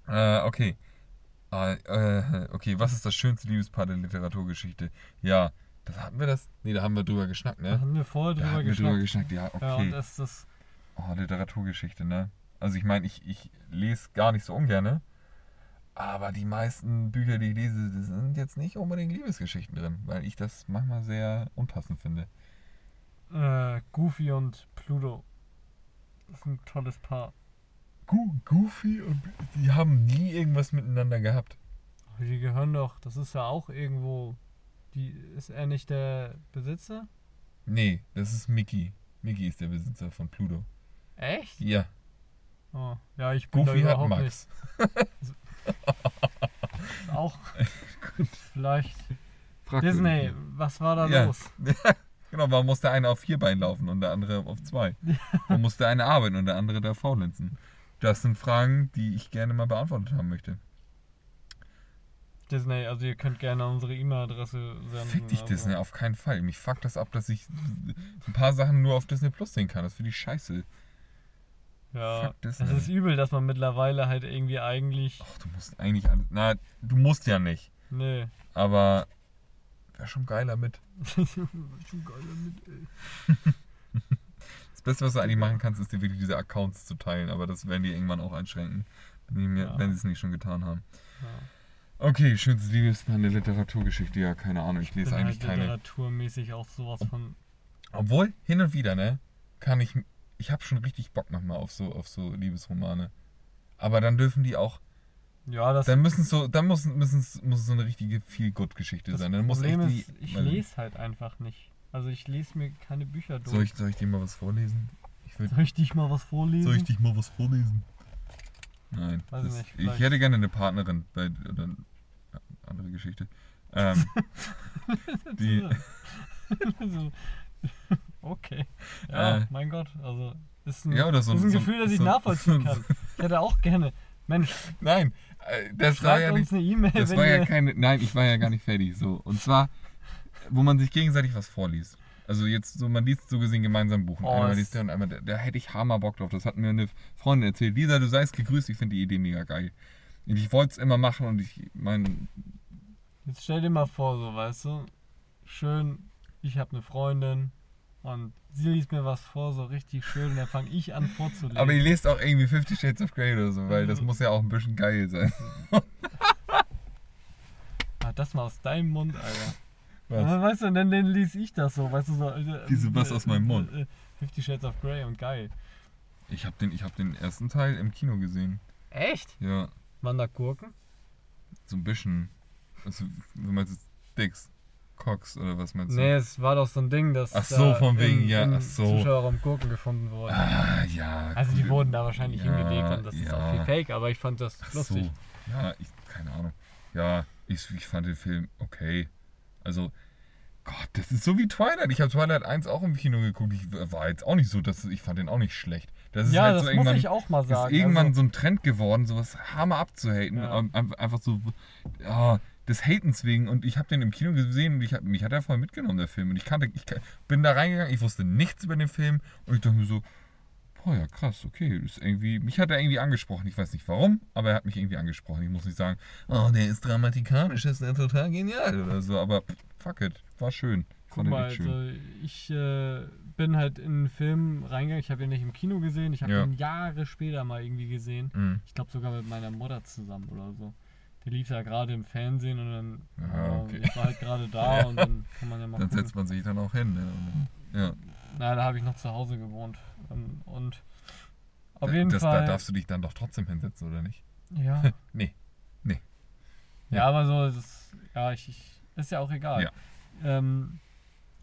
Äh, okay. Ah, äh, okay, was ist das schönste Liebespaar der Literaturgeschichte? Ja, das hatten wir das? Nee, da haben wir drüber geschnackt, Da ne? haben wir vorher Da drüber haben wir drüber geschnackt. geschnackt, ja, Ja, und okay. das, das, Oh, Literaturgeschichte, ne? Also ich meine, ich, ich lese gar nicht so ungern, ne? Aber die meisten Bücher, die ich lese, sind jetzt nicht unbedingt Liebesgeschichten drin, weil ich das manchmal sehr unpassend finde. äh, Goofy und Pluto. Das ist ein tolles Paar. Go Goofy und die haben nie irgendwas miteinander gehabt. Aber Die gehören doch, das ist ja auch irgendwo. Die, ist er nicht der Besitzer? Nee, das ist Mickey. Mickey ist der Besitzer von Pluto. Echt? Ja, Oh, ja, ich bin Goofy da hat überhaupt Max. nicht. <laughs> Auch vielleicht. Fragwürdig. Disney, was war da Ja. los? <laughs> Genau, warum muss der eine auf vier Beinen laufen und der andere auf zwei? <laughs> Warum muss der eine arbeiten und der andere da faulenzen? Das sind Fragen, die ich gerne mal beantwortet haben möchte. Disney, also ihr könnt gerne unsere E-Mail-Adresse senden. Fick dich also. Disney, auf keinen Fall. Mich fuckt das ab, dass ich ein paar Sachen nur auf Disney Plus sehen kann. Das finde ich scheiße. Ja, es ist übel, dass man mittlerweile halt irgendwie eigentlich. Ach, du musst eigentlich alles. Na, du musst ja nicht. Nee. Aber wäre schon geiler mit. Schon geil damit, ey. Das Beste, was du eigentlich machen kannst, ist dir wirklich diese Accounts zu teilen. Aber das werden die irgendwann auch einschränken, wenn, Ja. wenn sie es nicht schon getan haben. Ja. Okay, schönstes Liebespaar in der Literaturgeschichte. Ja, keine Ahnung. Ich Bin lese eigentlich halt keine. literaturmäßig auch sowas von. Obwohl, hin und wieder, ne? Kann ich. Ich habe schon richtig Bock nochmal auf so, auf so Liebesromane. Aber dann dürfen die auch. Ja, das, Dann müssen so, dann muss, müssen, muss es so eine richtige Feel-Good-Geschichte sein. Dann muss Problem echt ist, die, ich weil- lese halt einfach nicht. Also ich lese mir keine Bücher durch. Soll ich, soll ich dir mal was vorlesen? Ich würd, Soll ich dich mal was vorlesen? soll ich dich mal was vorlesen? Nein. Weiß ich das, nicht, ich hätte gerne eine Partnerin. Bei, oder, andere Geschichte. Ähm, <laughs> die, <laughs> okay. Ja, Äh. mein Gott. Also, ist ein, Ja, oder so ist ein so Gefühl, das ich so nachvollziehen so- <laughs> kann. Ich hätte auch gerne. Mensch, Nein, äh, das war ja nicht. eine E-Mail, Das war ja keine. Nein, ich war ja gar nicht fertig. So. Und zwar, wo man sich gegenseitig was vorliest. Also jetzt so, man liest so gesehen gemeinsam ein Buch. Und Oh, einmal es- liest der und einmal der. Da hätte ich Hammer Bock drauf. Das hat mir eine Freundin erzählt. Lisa, du seist gegrüßt. Ich finde die Idee mega geil. Und ich wollte es immer machen und ich mein, Jetzt stell dir mal vor, so, weißt du, schön, ich habe eine Freundin und sie liest mir was vor, so richtig schön, und dann fange ich an vorzulesen. Aber ihr lest auch irgendwie Fifty Shades of Grey oder so, weil das muss ja auch ein bisschen geil sein. <laughs> Ah, das mal aus deinem Mund, Alter. Was? Aber weißt du, dann, dann lies ich das so, weißt du, so. äh, Wieso was aus meinem Mund? äh, Fifty Shades of Grey und geil. Ich habe den, ich hab den ersten Teil im Kino gesehen. Echt? Ja, Waren da Gurken? so ein bisschen. Also, du meinst jetzt Dicks, Cox oder was meinst du? Nee, es war doch so ein Ding, dass Ach so, von wegen, im, ja, im ach so. Zuschauerraum Gurken gefunden wurden. Ah, ja. Also die wurden da wahrscheinlich Ja, hingelegt und das ist ja. auch viel Fake, aber ich fand das Ach lustig. So. Ja, ich, keine Ahnung. Ja, ich, ich fand den Film okay. Also, Gott, das ist so wie Twilight. Ich habe Twilight 1 auch im Kino geguckt. Ich war jetzt auch nicht so, dass ich fand den auch nicht schlecht. Das ist ja, halt das so muss irgendwann, ich auch mal ist sagen. irgendwann also, so ein Trend geworden, sowas hammer abzuhaten. Ja. Einfach, so, ja, des Hatens wegen. Und ich habe den im Kino gesehen und ich hab, mich hat er voll mitgenommen, der Film. Und ich kannte, ich bin da reingegangen, ich wusste nichts über den Film und ich dachte mir so, boah, ja krass, okay. Ist irgendwie, mich hat er irgendwie angesprochen. Ich weiß nicht warum, aber er hat mich irgendwie angesprochen. Ich muss nicht sagen, oh, der ist dramatikalisch, das ist ja total genial oder so. Aber pff, fuck it, war schön. Ich guck mal, schön. also ich äh, bin halt in einen Film reingegangen, ich habe ihn nicht im Kino gesehen, ich habe Ja. ihn Jahre später mal irgendwie gesehen. Mhm. Ich glaube sogar mit meiner Mutter zusammen oder so. Der lief ja gerade im Fernsehen und dann Ah, ja, okay. ich war halt gerade da <laughs> Ja. und dann kann man ja mal Dann gucken. setzt man sich dann auch hin. Und, ja. Na, da habe ich noch zu Hause gewohnt. Und, und auf Da- jeden das, Fall. Da darfst du dich dann doch trotzdem hinsetzen, oder nicht? ja. <laughs> Nee. Nee. Ja, aber so, das ist, ja, ich, ich, ist ja auch egal. Ja. Ähm,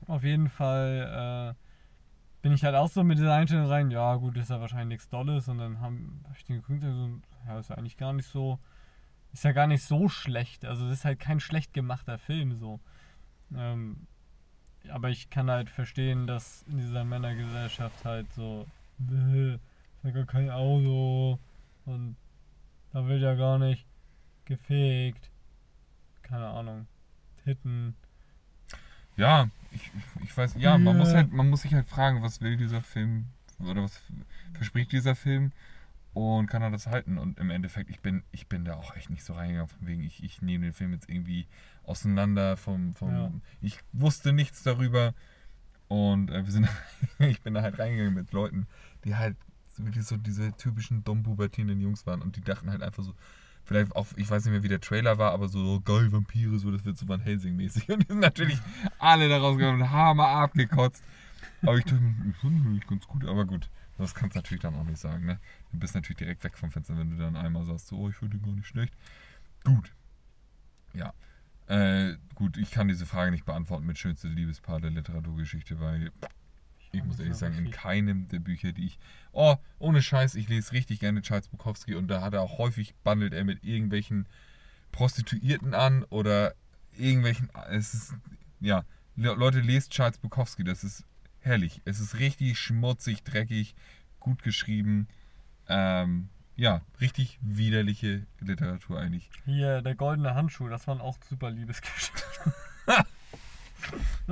auf jeden Fall äh, bin ich halt auch so mit dieser Einstellung rein, ja gut, ist ja wahrscheinlich nichts Dolles und dann haben, hab ich den geguckt und so, ja, ist ja eigentlich gar nicht so, ist ja gar nicht so schlecht. Also das ist halt kein schlecht gemachter Film so. Ähm, aber ich kann halt verstehen, dass in dieser Männergesellschaft halt so, "Bäh, ist ja gar kein Auto und da wird ja gar nicht gefegt. Keine Ahnung. Titten. Ja, ich, ich- weiß, ja, man muss halt, man muss sich halt fragen, was will dieser Film oder was verspricht dieser Film und kann er das halten? Und im Endeffekt, ich bin, ich bin da auch echt nicht so reingegangen, von wegen, ich, ich nehme den Film jetzt irgendwie auseinander vom, vom Ja. ich wusste nichts darüber und äh, wir sind, <laughs> ich bin da halt reingegangen mit Leuten, die halt wirklich so diese typischen dumm pubertierenden Jungs waren und die dachten halt einfach so, vielleicht auch, ich weiß nicht mehr, wie der Trailer war, aber so, oh, geil, Vampire, so, das wird so Van Helsing-mäßig. <laughs> Und die sind natürlich alle da rausgekommen und hammer abgekotzt. Aber ich dachte, ihn <laughs> eigentlich ganz gut, aber gut. Das kannst du natürlich dann auch nicht sagen, ne? Du bist natürlich direkt weg vom Fenster, wenn du dann einmal sagst, so, oh, ich finde ihn gar nicht schlecht. Gut. Ja. Äh, gut, ich kann diese Frage nicht beantworten mit schönste Liebespaar der Literaturgeschichte, weil ich muss ehrlich sagen, in keinem der Bücher, die ich. Oh, ohne Scheiß, ich lese richtig gerne Charles Bukowski und da hat er auch häufig bandelt er mit irgendwelchen Prostituierten an oder irgendwelchen. Es ist. Ja, Le- Leute, lest Charles Bukowski, das ist herrlich. Es ist richtig schmutzig, dreckig, gut geschrieben. Ähm, ja, richtig widerliche Literatur eigentlich. Hier, der goldene Handschuh, das waren auch super Liebesgeschichten. <laughs>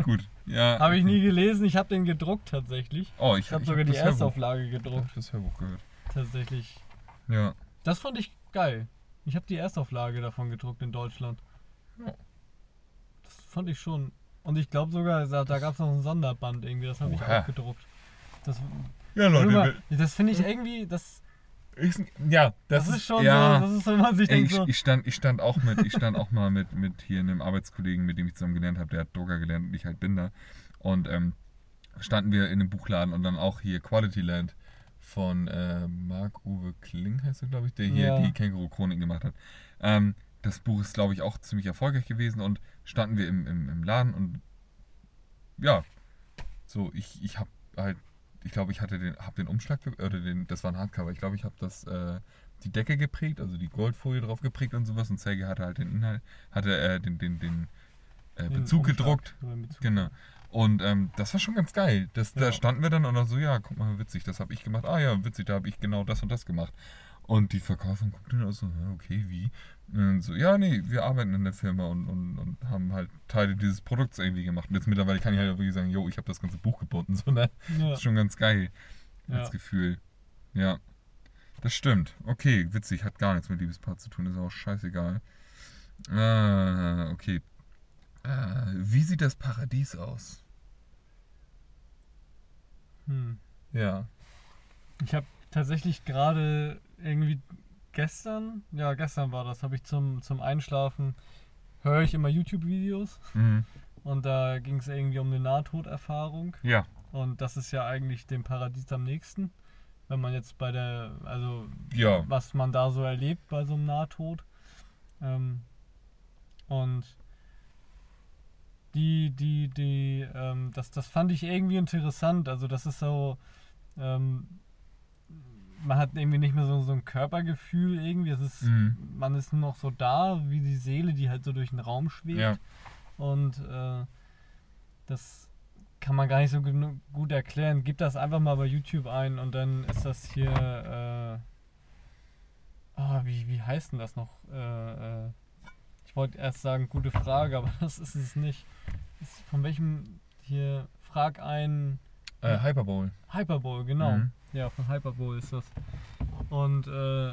Gut, ja. habe ich nie gelesen, ich habe den gedruckt tatsächlich. Oh, ich, Ich habe ich sogar hab die Hörbuch- Erstauflage Ich gedruckt. habe das Hörbuch gehört. Tatsächlich. Ja. Das fand ich geil. Ich habe die Erstauflage davon gedruckt in Deutschland. Ja. Das fand ich schon. Und ich glaube sogar, da, da gab es noch ein Sonderband irgendwie, das habe ich Oha. auch gedruckt. Das, Ja, Rüber, das finde ich irgendwie, das, Ich, ja, das, das, ist schon ja, so, das ist wenn man sich Ey, denkt ich, so, ich, stand, ich stand auch mit, ich stand auch mal mit, mit hier einem Arbeitskollegen, mit dem ich zusammen gelernt habe, der hat Drucker gelernt und ich halt Binder. Und ähm, standen wir in einem Buchladen und dann auch hier Quality Land von äh, Marc-Uwe Kling, heißt er, glaube ich, der hier Ja. die Känguru-Chronik gemacht hat. Ähm, das Buch ist, glaube ich, auch ziemlich erfolgreich gewesen und standen wir im, im, im Laden und ja, so, ich, ich habe halt ich glaube, ich hatte den, habe den Umschlag, oder den, das war ein Hardcover, ich glaube, ich habe das, äh, die Decke geprägt, also die Goldfolie drauf geprägt und sowas und Sergei hatte halt den Inhalt, hatte äh, den, den, den äh, Den Bezug Umschlag gedruckt. den Bezug. Genau. Und ähm, das war schon ganz geil. Das, Da Ja. standen wir dann und dann so, ja, guck mal, witzig, das habe ich gemacht. Ah ja, witzig, da habe ich genau das und das gemacht. Und die Verkäuferin guckte dann auch so, "Ja, okay, wie? Und so, ja, nee, wir arbeiten in der Firma und, und, und haben halt Teile dieses Produkts irgendwie gemacht. Und jetzt mittlerweile kann ich halt auch wirklich sagen, jo, ich habe das ganze Buch gebunden. <laughs> So, ne? Ja. Das ist schon ganz geil, Ja. das Gefühl. Ja, das stimmt. Okay, witzig, hat gar nichts mit Liebespaar zu tun, ist auch scheißegal. Ah, okay. Ah, wie sieht das Paradies aus? Hm. Ja. Ich habe tatsächlich gerade irgendwie gestern, ja gestern war das, habe ich zum, zum Einschlafen, höre ich immer YouTube-Videos Mhm. und da ging es irgendwie um eine Nahtoderfahrung Ja. und das ist ja eigentlich dem Paradies am nächsten, wenn man jetzt bei der, also Ja. was man da so erlebt bei so einem Nahtod. Ähm, und die, die, die, ähm, das, das fand ich irgendwie interessant. Also das ist so, ähm, man hat irgendwie nicht mehr so, so ein Körpergefühl irgendwie. Es ist, Mhm. man ist nur noch so da, wie die Seele, die halt so durch den Raum schwebt. Ja. Und äh, das kann man gar nicht so gut erklären. Gib das einfach mal bei YouTube ein und dann ist das hier. Äh, ah, wie, wie heißt denn das noch? Äh, äh, ich wollte erst sagen, gute Frage, <laughs> aber das ist es nicht. Ist von welchem hier? Frag ein. Äh, Hyperbowl. Hyperbowl, genau. Mhm. Ja, von Hyperbowl ist das. Und äh,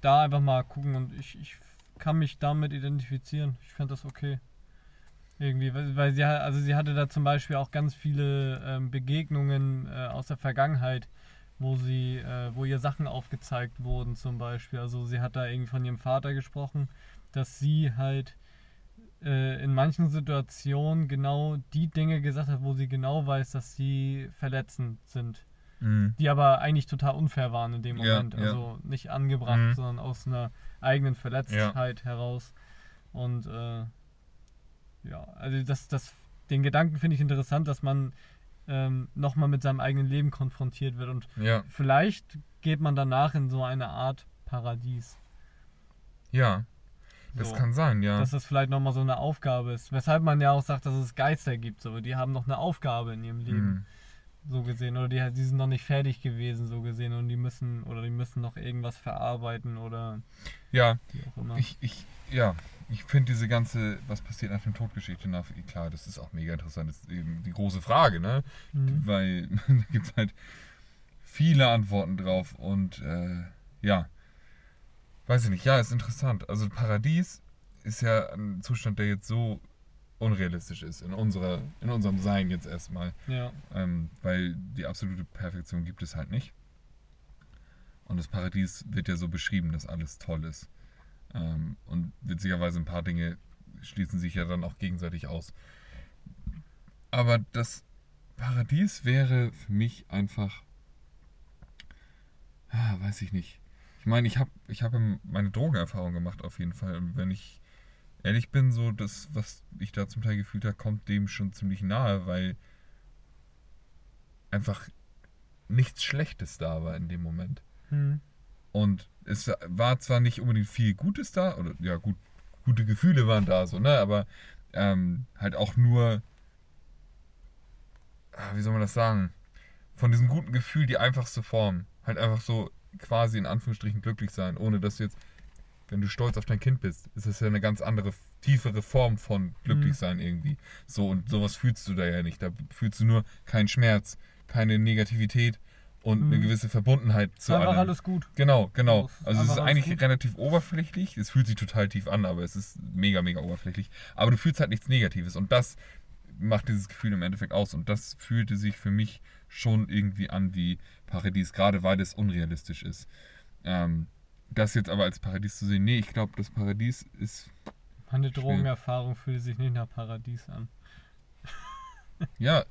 da einfach mal gucken und ich, ich kann mich damit identifizieren. Ich fand das okay. Irgendwie, weil, weil sie, also sie hatte da zum Beispiel auch ganz viele ähm, Begegnungen äh, aus der Vergangenheit, wo sie, äh, wo ihr Sachen aufgezeigt wurden zum Beispiel. Also sie hat da irgendwie von ihrem Vater gesprochen, dass sie halt äh, in manchen Situationen genau die Dinge gesagt hat, wo sie genau weiß, dass sie verletzend sind Mhm. die aber eigentlich total unfair waren in dem Ja, Moment. ja. Also nicht angebracht, Mhm. sondern aus einer eigenen Verletztheit heraus. Und äh, ja, also das, das, den Gedanken finde ich interessant, dass man ähm, nochmal mit seinem eigenen Leben konfrontiert wird und Ja. vielleicht geht man danach in so eine Art Paradies. Ja. Das So. kann sein, ja. Dass das vielleicht nochmal so eine Aufgabe ist. Weshalb man ja auch sagt, dass es Geister gibt. So. Die haben noch eine Aufgabe in ihrem Leben. Mhm. so gesehen oder die, die sind noch nicht fertig gewesen so gesehen und die müssen oder die müssen noch irgendwas verarbeiten oder Ja, wie auch immer. ich, ich, ja, ich finde diese ganze, was passiert nach dem Todgeschichte, nach, klar, das ist auch mega interessant. Das ist eben die große Frage, ne? Mhm. Weil <laughs> da gibt es halt viele Antworten drauf und äh, ja, weiß ich nicht, ja, ist interessant. Also Paradies ist ja ein Zustand, der jetzt so unrealistisch ist in unserer, in unserem Sein jetzt erstmal. Ja, Ähm, weil die absolute Perfektion gibt es halt nicht. Und das Paradies wird ja so beschrieben, dass alles toll ist. Ähm, und witzigerweise ein paar Dinge schließen sich ja dann auch gegenseitig aus. Aber das Paradies wäre für mich einfach. Ah, weiß ich nicht. Ich meine, ich habe ich hab meine Drogenerfahrung gemacht auf jeden Fall. Und wenn ich ehrlich bin, so das, was ich da zum Teil gefühlt habe, kommt dem schon ziemlich nahe, weil einfach nichts Schlechtes da war in dem Moment. hm. Und es war zwar nicht unbedingt viel Gutes da, oder ja, gut, gute Gefühle waren da, so, ne, aber ähm, halt auch nur, ah, wie soll man das sagen, von diesem guten Gefühl die einfachste Form. Halt einfach so quasi in Anführungsstrichen glücklich sein, ohne dass du jetzt, wenn du stolz auf dein Kind bist, ist das ja eine ganz andere, tiefere Form von glücklich Mhm. sein irgendwie. So, und sowas fühlst du da ja nicht. Da fühlst du nur keinen Schmerz, keine Negativität und eine Mhm. gewisse Verbundenheit zu Einfach allem. alles gut. Genau, genau. Also es ist eigentlich gut. relativ oberflächlich. Es fühlt sich total tief an, aber es ist mega, mega oberflächlich. Aber du fühlst halt nichts Negatives und das macht dieses Gefühl im Endeffekt aus. Und das fühlte sich für mich schon irgendwie an wie Paradies, gerade weil es unrealistisch ist. Ähm, das jetzt aber als Paradies zu sehen, nee, ich glaube, das Paradies ist, Meine Drogenerfahrung fühlt sich nicht nach Paradies an. <laughs> ja,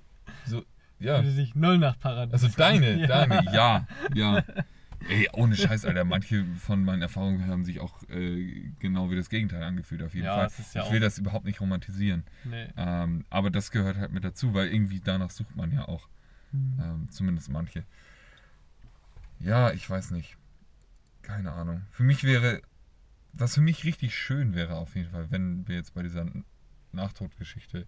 so, ja. Fühlt sich null nach Paradies Also an. deine, <laughs> Ja. deine, ja, ja. <laughs> Ey, ohne Scheiß, Alter. Manche von meinen Erfahrungen haben sich auch äh, genau wie das Gegenteil angefühlt, auf jeden Ja, Fall. ja ich will das überhaupt nicht romantisieren. Nee. Ähm, aber das gehört halt mit dazu, weil irgendwie danach sucht man ja auch. Mhm. Ähm, zumindest manche. Ja, ich weiß nicht. Keine Ahnung. Für mich wäre, was für mich richtig schön wäre auf jeden Fall, wenn wir jetzt bei dieser Nachtodgeschichte,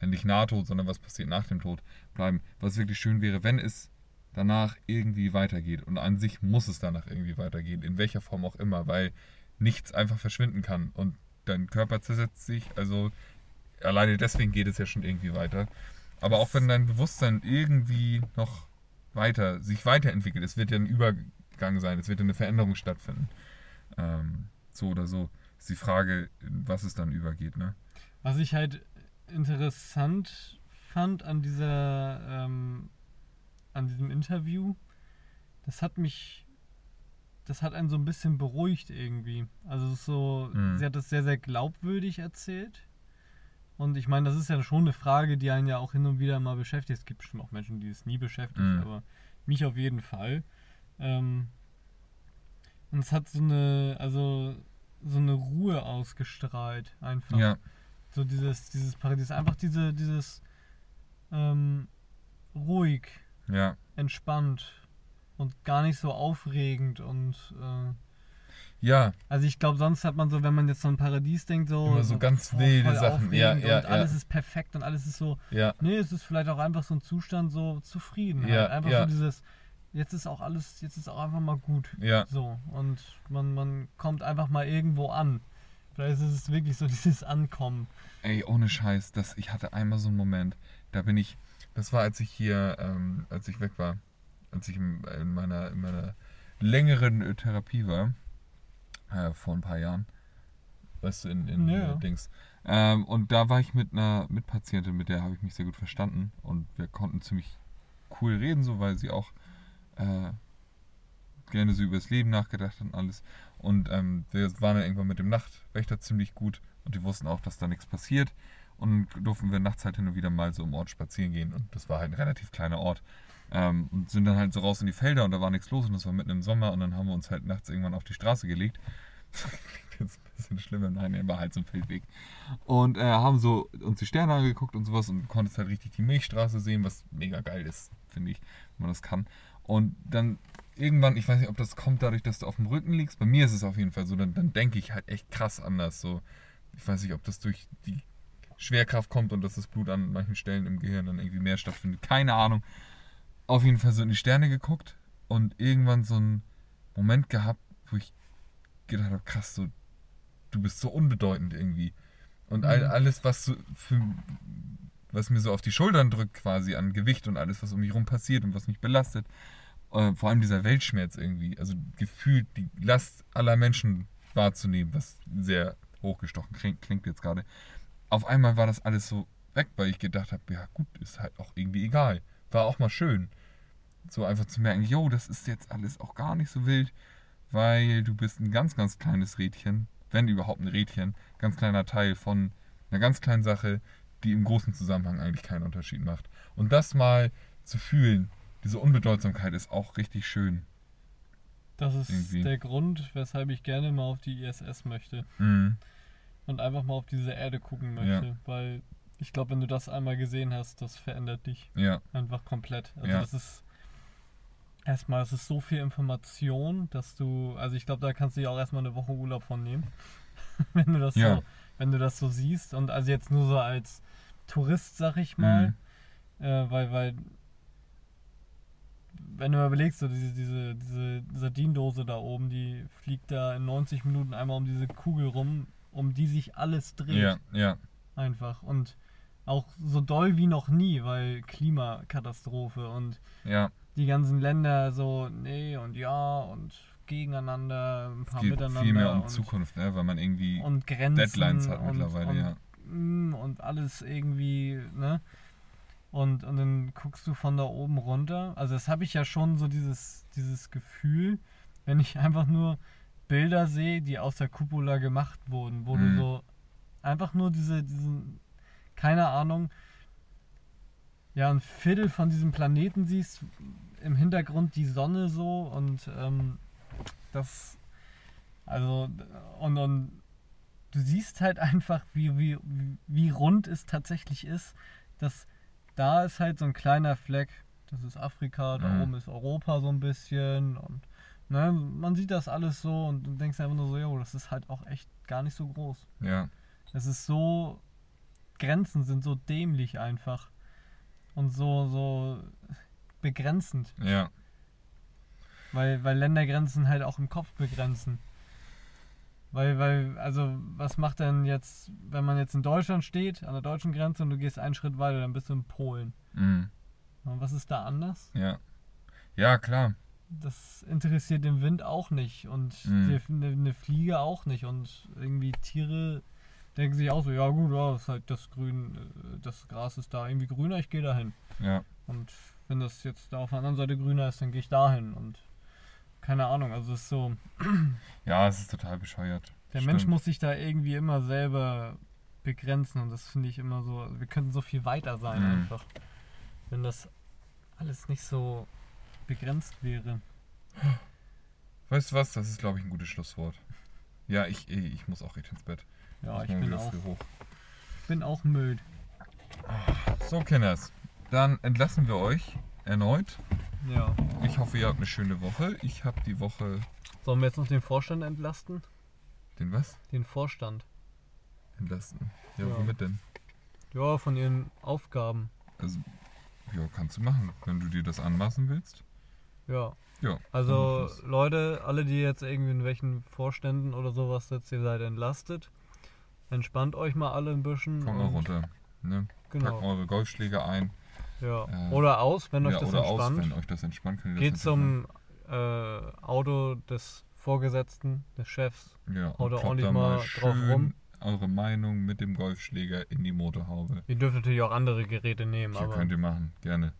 äh, nicht Nahtod, sondern was passiert nach dem Tod bleiben. Was wirklich schön wäre, wenn es danach irgendwie weitergeht. Und an sich muss es danach irgendwie weitergehen, in welcher Form auch immer, weil nichts einfach verschwinden kann. Und dein Körper zersetzt sich, also alleine deswegen geht es ja schon irgendwie weiter. Aber auch wenn dein Bewusstsein irgendwie noch weiter, sich weiterentwickelt, es wird ja ein Übergang sein, es wird ja eine Veränderung stattfinden. Ähm, so oder so ist die Frage, in was es dann übergeht, ne? Was ich halt interessant fand an dieser, ähm, an diesem Interview, das hat mich, das hat einen so ein bisschen beruhigt irgendwie. Also so, Mhm. sie hat das sehr, sehr glaubwürdig erzählt. Und ich meine, das ist ja schon eine Frage, die einen ja auch hin und wieder mal beschäftigt. Es gibt bestimmt auch Menschen, die es nie beschäftigt, Mhm. aber mich auf jeden Fall. Ähm, und es hat so eine, also so eine Ruhe ausgestrahlt, einfach. Ja, So dieses, dieses Paradies, einfach diese, dieses ähm, ruhig, ja, entspannt und gar nicht so aufregend und äh, ja, also ich glaube, sonst hat man so, wenn man jetzt so ein Paradies denkt, so, Immer so ganz wilde voll Sachen. Ja, ja, und alles ja. ist perfekt und alles ist so, ja, nee, es ist vielleicht auch einfach so ein Zustand so Zufriedenheit. Ja, einfach ja. so dieses, jetzt ist auch alles, jetzt ist auch einfach mal gut. ja, So, und man, man kommt einfach mal irgendwo an. Vielleicht ist es wirklich so <laughs> dieses Ankommen. Ey, ohne Scheiß, das, ich hatte einmal so einen Moment, da bin ich, das war, als ich hier, ähm, als ich weg war, als ich in, in, meiner, in meiner längeren äh, Therapie war, äh, vor ein paar Jahren, weißt du, in, in Ja. Dings. Ähm, und da war ich mit einer Mitpatientin, mit der habe ich mich sehr gut verstanden und wir konnten ziemlich cool reden, so, weil sie auch äh, gerne so über das Leben nachgedacht hat und alles. Und ähm, wir waren dann irgendwann mit dem Nachtwächter ziemlich gut und die wussten auch, dass da nichts passiert. Und durften wir nachts halt hin und wieder mal so im Ort spazieren gehen. Und das war halt ein relativ kleiner Ort. Ähm, und sind dann halt so raus in die Felder und da war nichts los und das war mitten im Sommer und dann haben wir uns halt nachts irgendwann auf die Straße gelegt. <laughs> Jetzt ein bisschen schlimmer, nein, er war halt so ein Feldweg. Und äh, haben so uns die Sterne angeguckt und sowas und konntest halt richtig die Milchstraße sehen, was mega geil ist, finde ich, wenn man das kann. Und dann irgendwann, ich weiß nicht, ob das kommt dadurch, dass du auf dem Rücken liegst. Bei mir ist es auf jeden Fall so, dann, dann denke ich halt echt krass anders. So, ich weiß nicht, ob das durch die Schwerkraft kommt und dass das Blut an manchen Stellen im Gehirn dann irgendwie mehr stattfindet. Keine Ahnung. Auf jeden Fall so in die Sterne geguckt und irgendwann so einen Moment gehabt, wo ich gedacht habe, krass, so, du bist so unbedeutend irgendwie. Und all, Mhm. alles, was so für, was mir so auf die Schultern drückt, quasi an Gewicht und alles, was um mich rum passiert und was mich belastet, äh, vor allem dieser Weltschmerz irgendwie, also gefühlt die Last aller Menschen wahrzunehmen, was sehr hochgestochen klingt, klingt jetzt gerade. Auf einmal war das alles so weg, weil ich gedacht habe, ja gut, ist halt auch irgendwie egal. War auch mal schön. So einfach zu merken, jo, das ist jetzt alles auch gar nicht so wild, weil du bist ein ganz, ganz kleines Rädchen, wenn überhaupt ein Rädchen, ganz kleiner Teil von einer ganz kleinen Sache, die im großen Zusammenhang eigentlich keinen Unterschied macht. Und das mal zu fühlen, diese Unbedeutsamkeit ist auch richtig schön. Das ist Irgendwie. der Grund, weshalb ich gerne mal auf die ISS möchte. Mhm. und einfach mal auf diese Erde gucken möchte. Weil ich glaube, wenn du das einmal gesehen hast, das verändert dich Ja, einfach komplett. Also Ja. das ist erstmal, es ist so viel Information, dass du, also ich glaube, da kannst du ja auch erstmal eine Woche Urlaub von nehmen. <laughs> wenn du das Ja. so, wenn du das so siehst. Und also jetzt nur so als Tourist, sag ich mal. Äh, weil, weil wenn du mal überlegst, so diese, diese, diese Sardindose da oben, die fliegt da in 90 Minuten einmal um diese Kugel rum, um die sich alles dreht. ja, ja, Einfach. Und auch so doll wie noch nie, weil Klimakatastrophe und ja. die ganzen Länder so, nee und ja und gegeneinander, ein Es paar geht miteinander. viel mehr um und, Zukunft, ne? weil man irgendwie Grenzen Deadlines hat mittlerweile, und, ja. mm, Und alles irgendwie, ne? Und, und dann guckst du von da oben runter. Also das habe ich ja schon so dieses, dieses Gefühl, wenn ich einfach nur Bilder sehe, die aus der Cupola gemacht wurden, wo Mhm. du so einfach nur diese, diesen, keine Ahnung, ja, ein Viertel von diesem Planeten siehst, im Hintergrund die Sonne so und ähm, das, also, und, und du siehst halt einfach, wie, wie, wie rund es tatsächlich ist, dass da ist halt so ein kleiner Fleck das ist Afrika, da Mhm. oben ist Europa so ein bisschen und ne, man sieht das alles so und du denkst einfach nur so, jo, das ist halt auch echt gar nicht so groß. Ja. Es ist so, Grenzen sind so dämlich einfach und so, so begrenzend, Ja. weil, weil Ländergrenzen halt auch im Kopf begrenzen. Weil, weil, also, was macht denn jetzt, wenn man jetzt in Deutschland steht, an der deutschen Grenze und du gehst einen Schritt weiter, dann bist du in Polen. Mhm. Und was ist da anders? Ja. Ja, klar. Das interessiert den Wind auch nicht und Mhm. die- eine, eine Fliege auch nicht und irgendwie Tiere denken sich auch so, ja gut, ja, das ist halt das Grün, äh, das Gras ist da irgendwie grüner, ich gehe dahin. Ja. Und wenn das jetzt da auf der anderen Seite grüner ist, dann gehe ich dahin und keine Ahnung, also es ist so, <clears throat> Ja, es ist total bescheuert. der Stimmt. Mensch muss sich da irgendwie immer selber begrenzen und das finde ich immer so, also wir könnten so viel weiter sein Mhm. einfach, wenn das alles nicht so begrenzt wäre. Weißt du was? Das ist, glaube ich, ein gutes Schlusswort. Ja, ich, ich muss auch echt ins Bett. Ja, ich morgen bin auch, bin auch müde. So, Kenners. Dann entlassen wir euch erneut. Ja. Ich hoffe, ihr habt eine schöne Woche. Ich habe die Woche. Sollen wir jetzt noch den Vorstand entlasten? Den was? Den Vorstand. Entlasten. Ja, Ja. womit denn? Ja, von ihren Aufgaben. Also, ja, kannst du machen, wenn du dir das anmaßen willst. Ja. Ja. Also. Leute, alle, die jetzt irgendwie in welchen Vorständen oder sowas sitzt, ihr seid entlastet. Entspannt euch mal alle ein bisschen. Kommt mal runter. Ne? Packt Genau. eure Golfschläge ein. Ja. Äh, Oder aus, wenn euch ja, das oder aus, entspannt. wenn euch das entspannt. Könnt Geht das zum äh, Auto des Vorgesetzten, des Chefs. ja, und haut da kloppt ordentlich da mal drauf rum. Eure Meinung mit dem Golfschläger in die Motorhaube. Ihr dürft natürlich auch andere Geräte nehmen, Ja, aber. könnt ihr machen, gerne.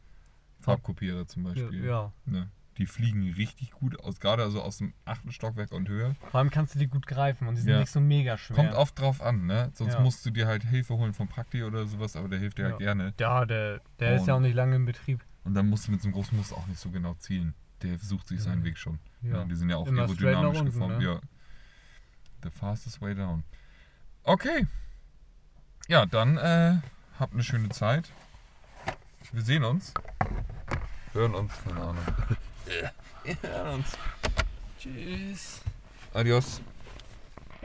Farbkopierer zum ja, Beispiel. ja. Ne? Die fliegen richtig gut aus, gerade also aus dem achten Stockwerk und höher. Vor allem kannst du die gut greifen und die sind Ja. nicht so mega schwer. Kommt oft drauf an, ne? Sonst Ja. musst du dir halt Hilfe holen vom Prakti oder sowas, aber der hilft dir Ja. halt gerne. Ja, der, der ist ja auch nicht lange im Betrieb. Und dann musst du mit so einem großen Muster auch nicht so genau zielen. Der sucht sich seinen. Weg schon. Ja. Die sind ja auch Immer aerodynamisch unten, geformt. ne? Ja. The fastest way down. Okay. Ja, dann äh, habt eine schöne Zeit. Wir sehen uns. Hören uns, keine Ahnung. Wir hören uns. Tschüss. Adios.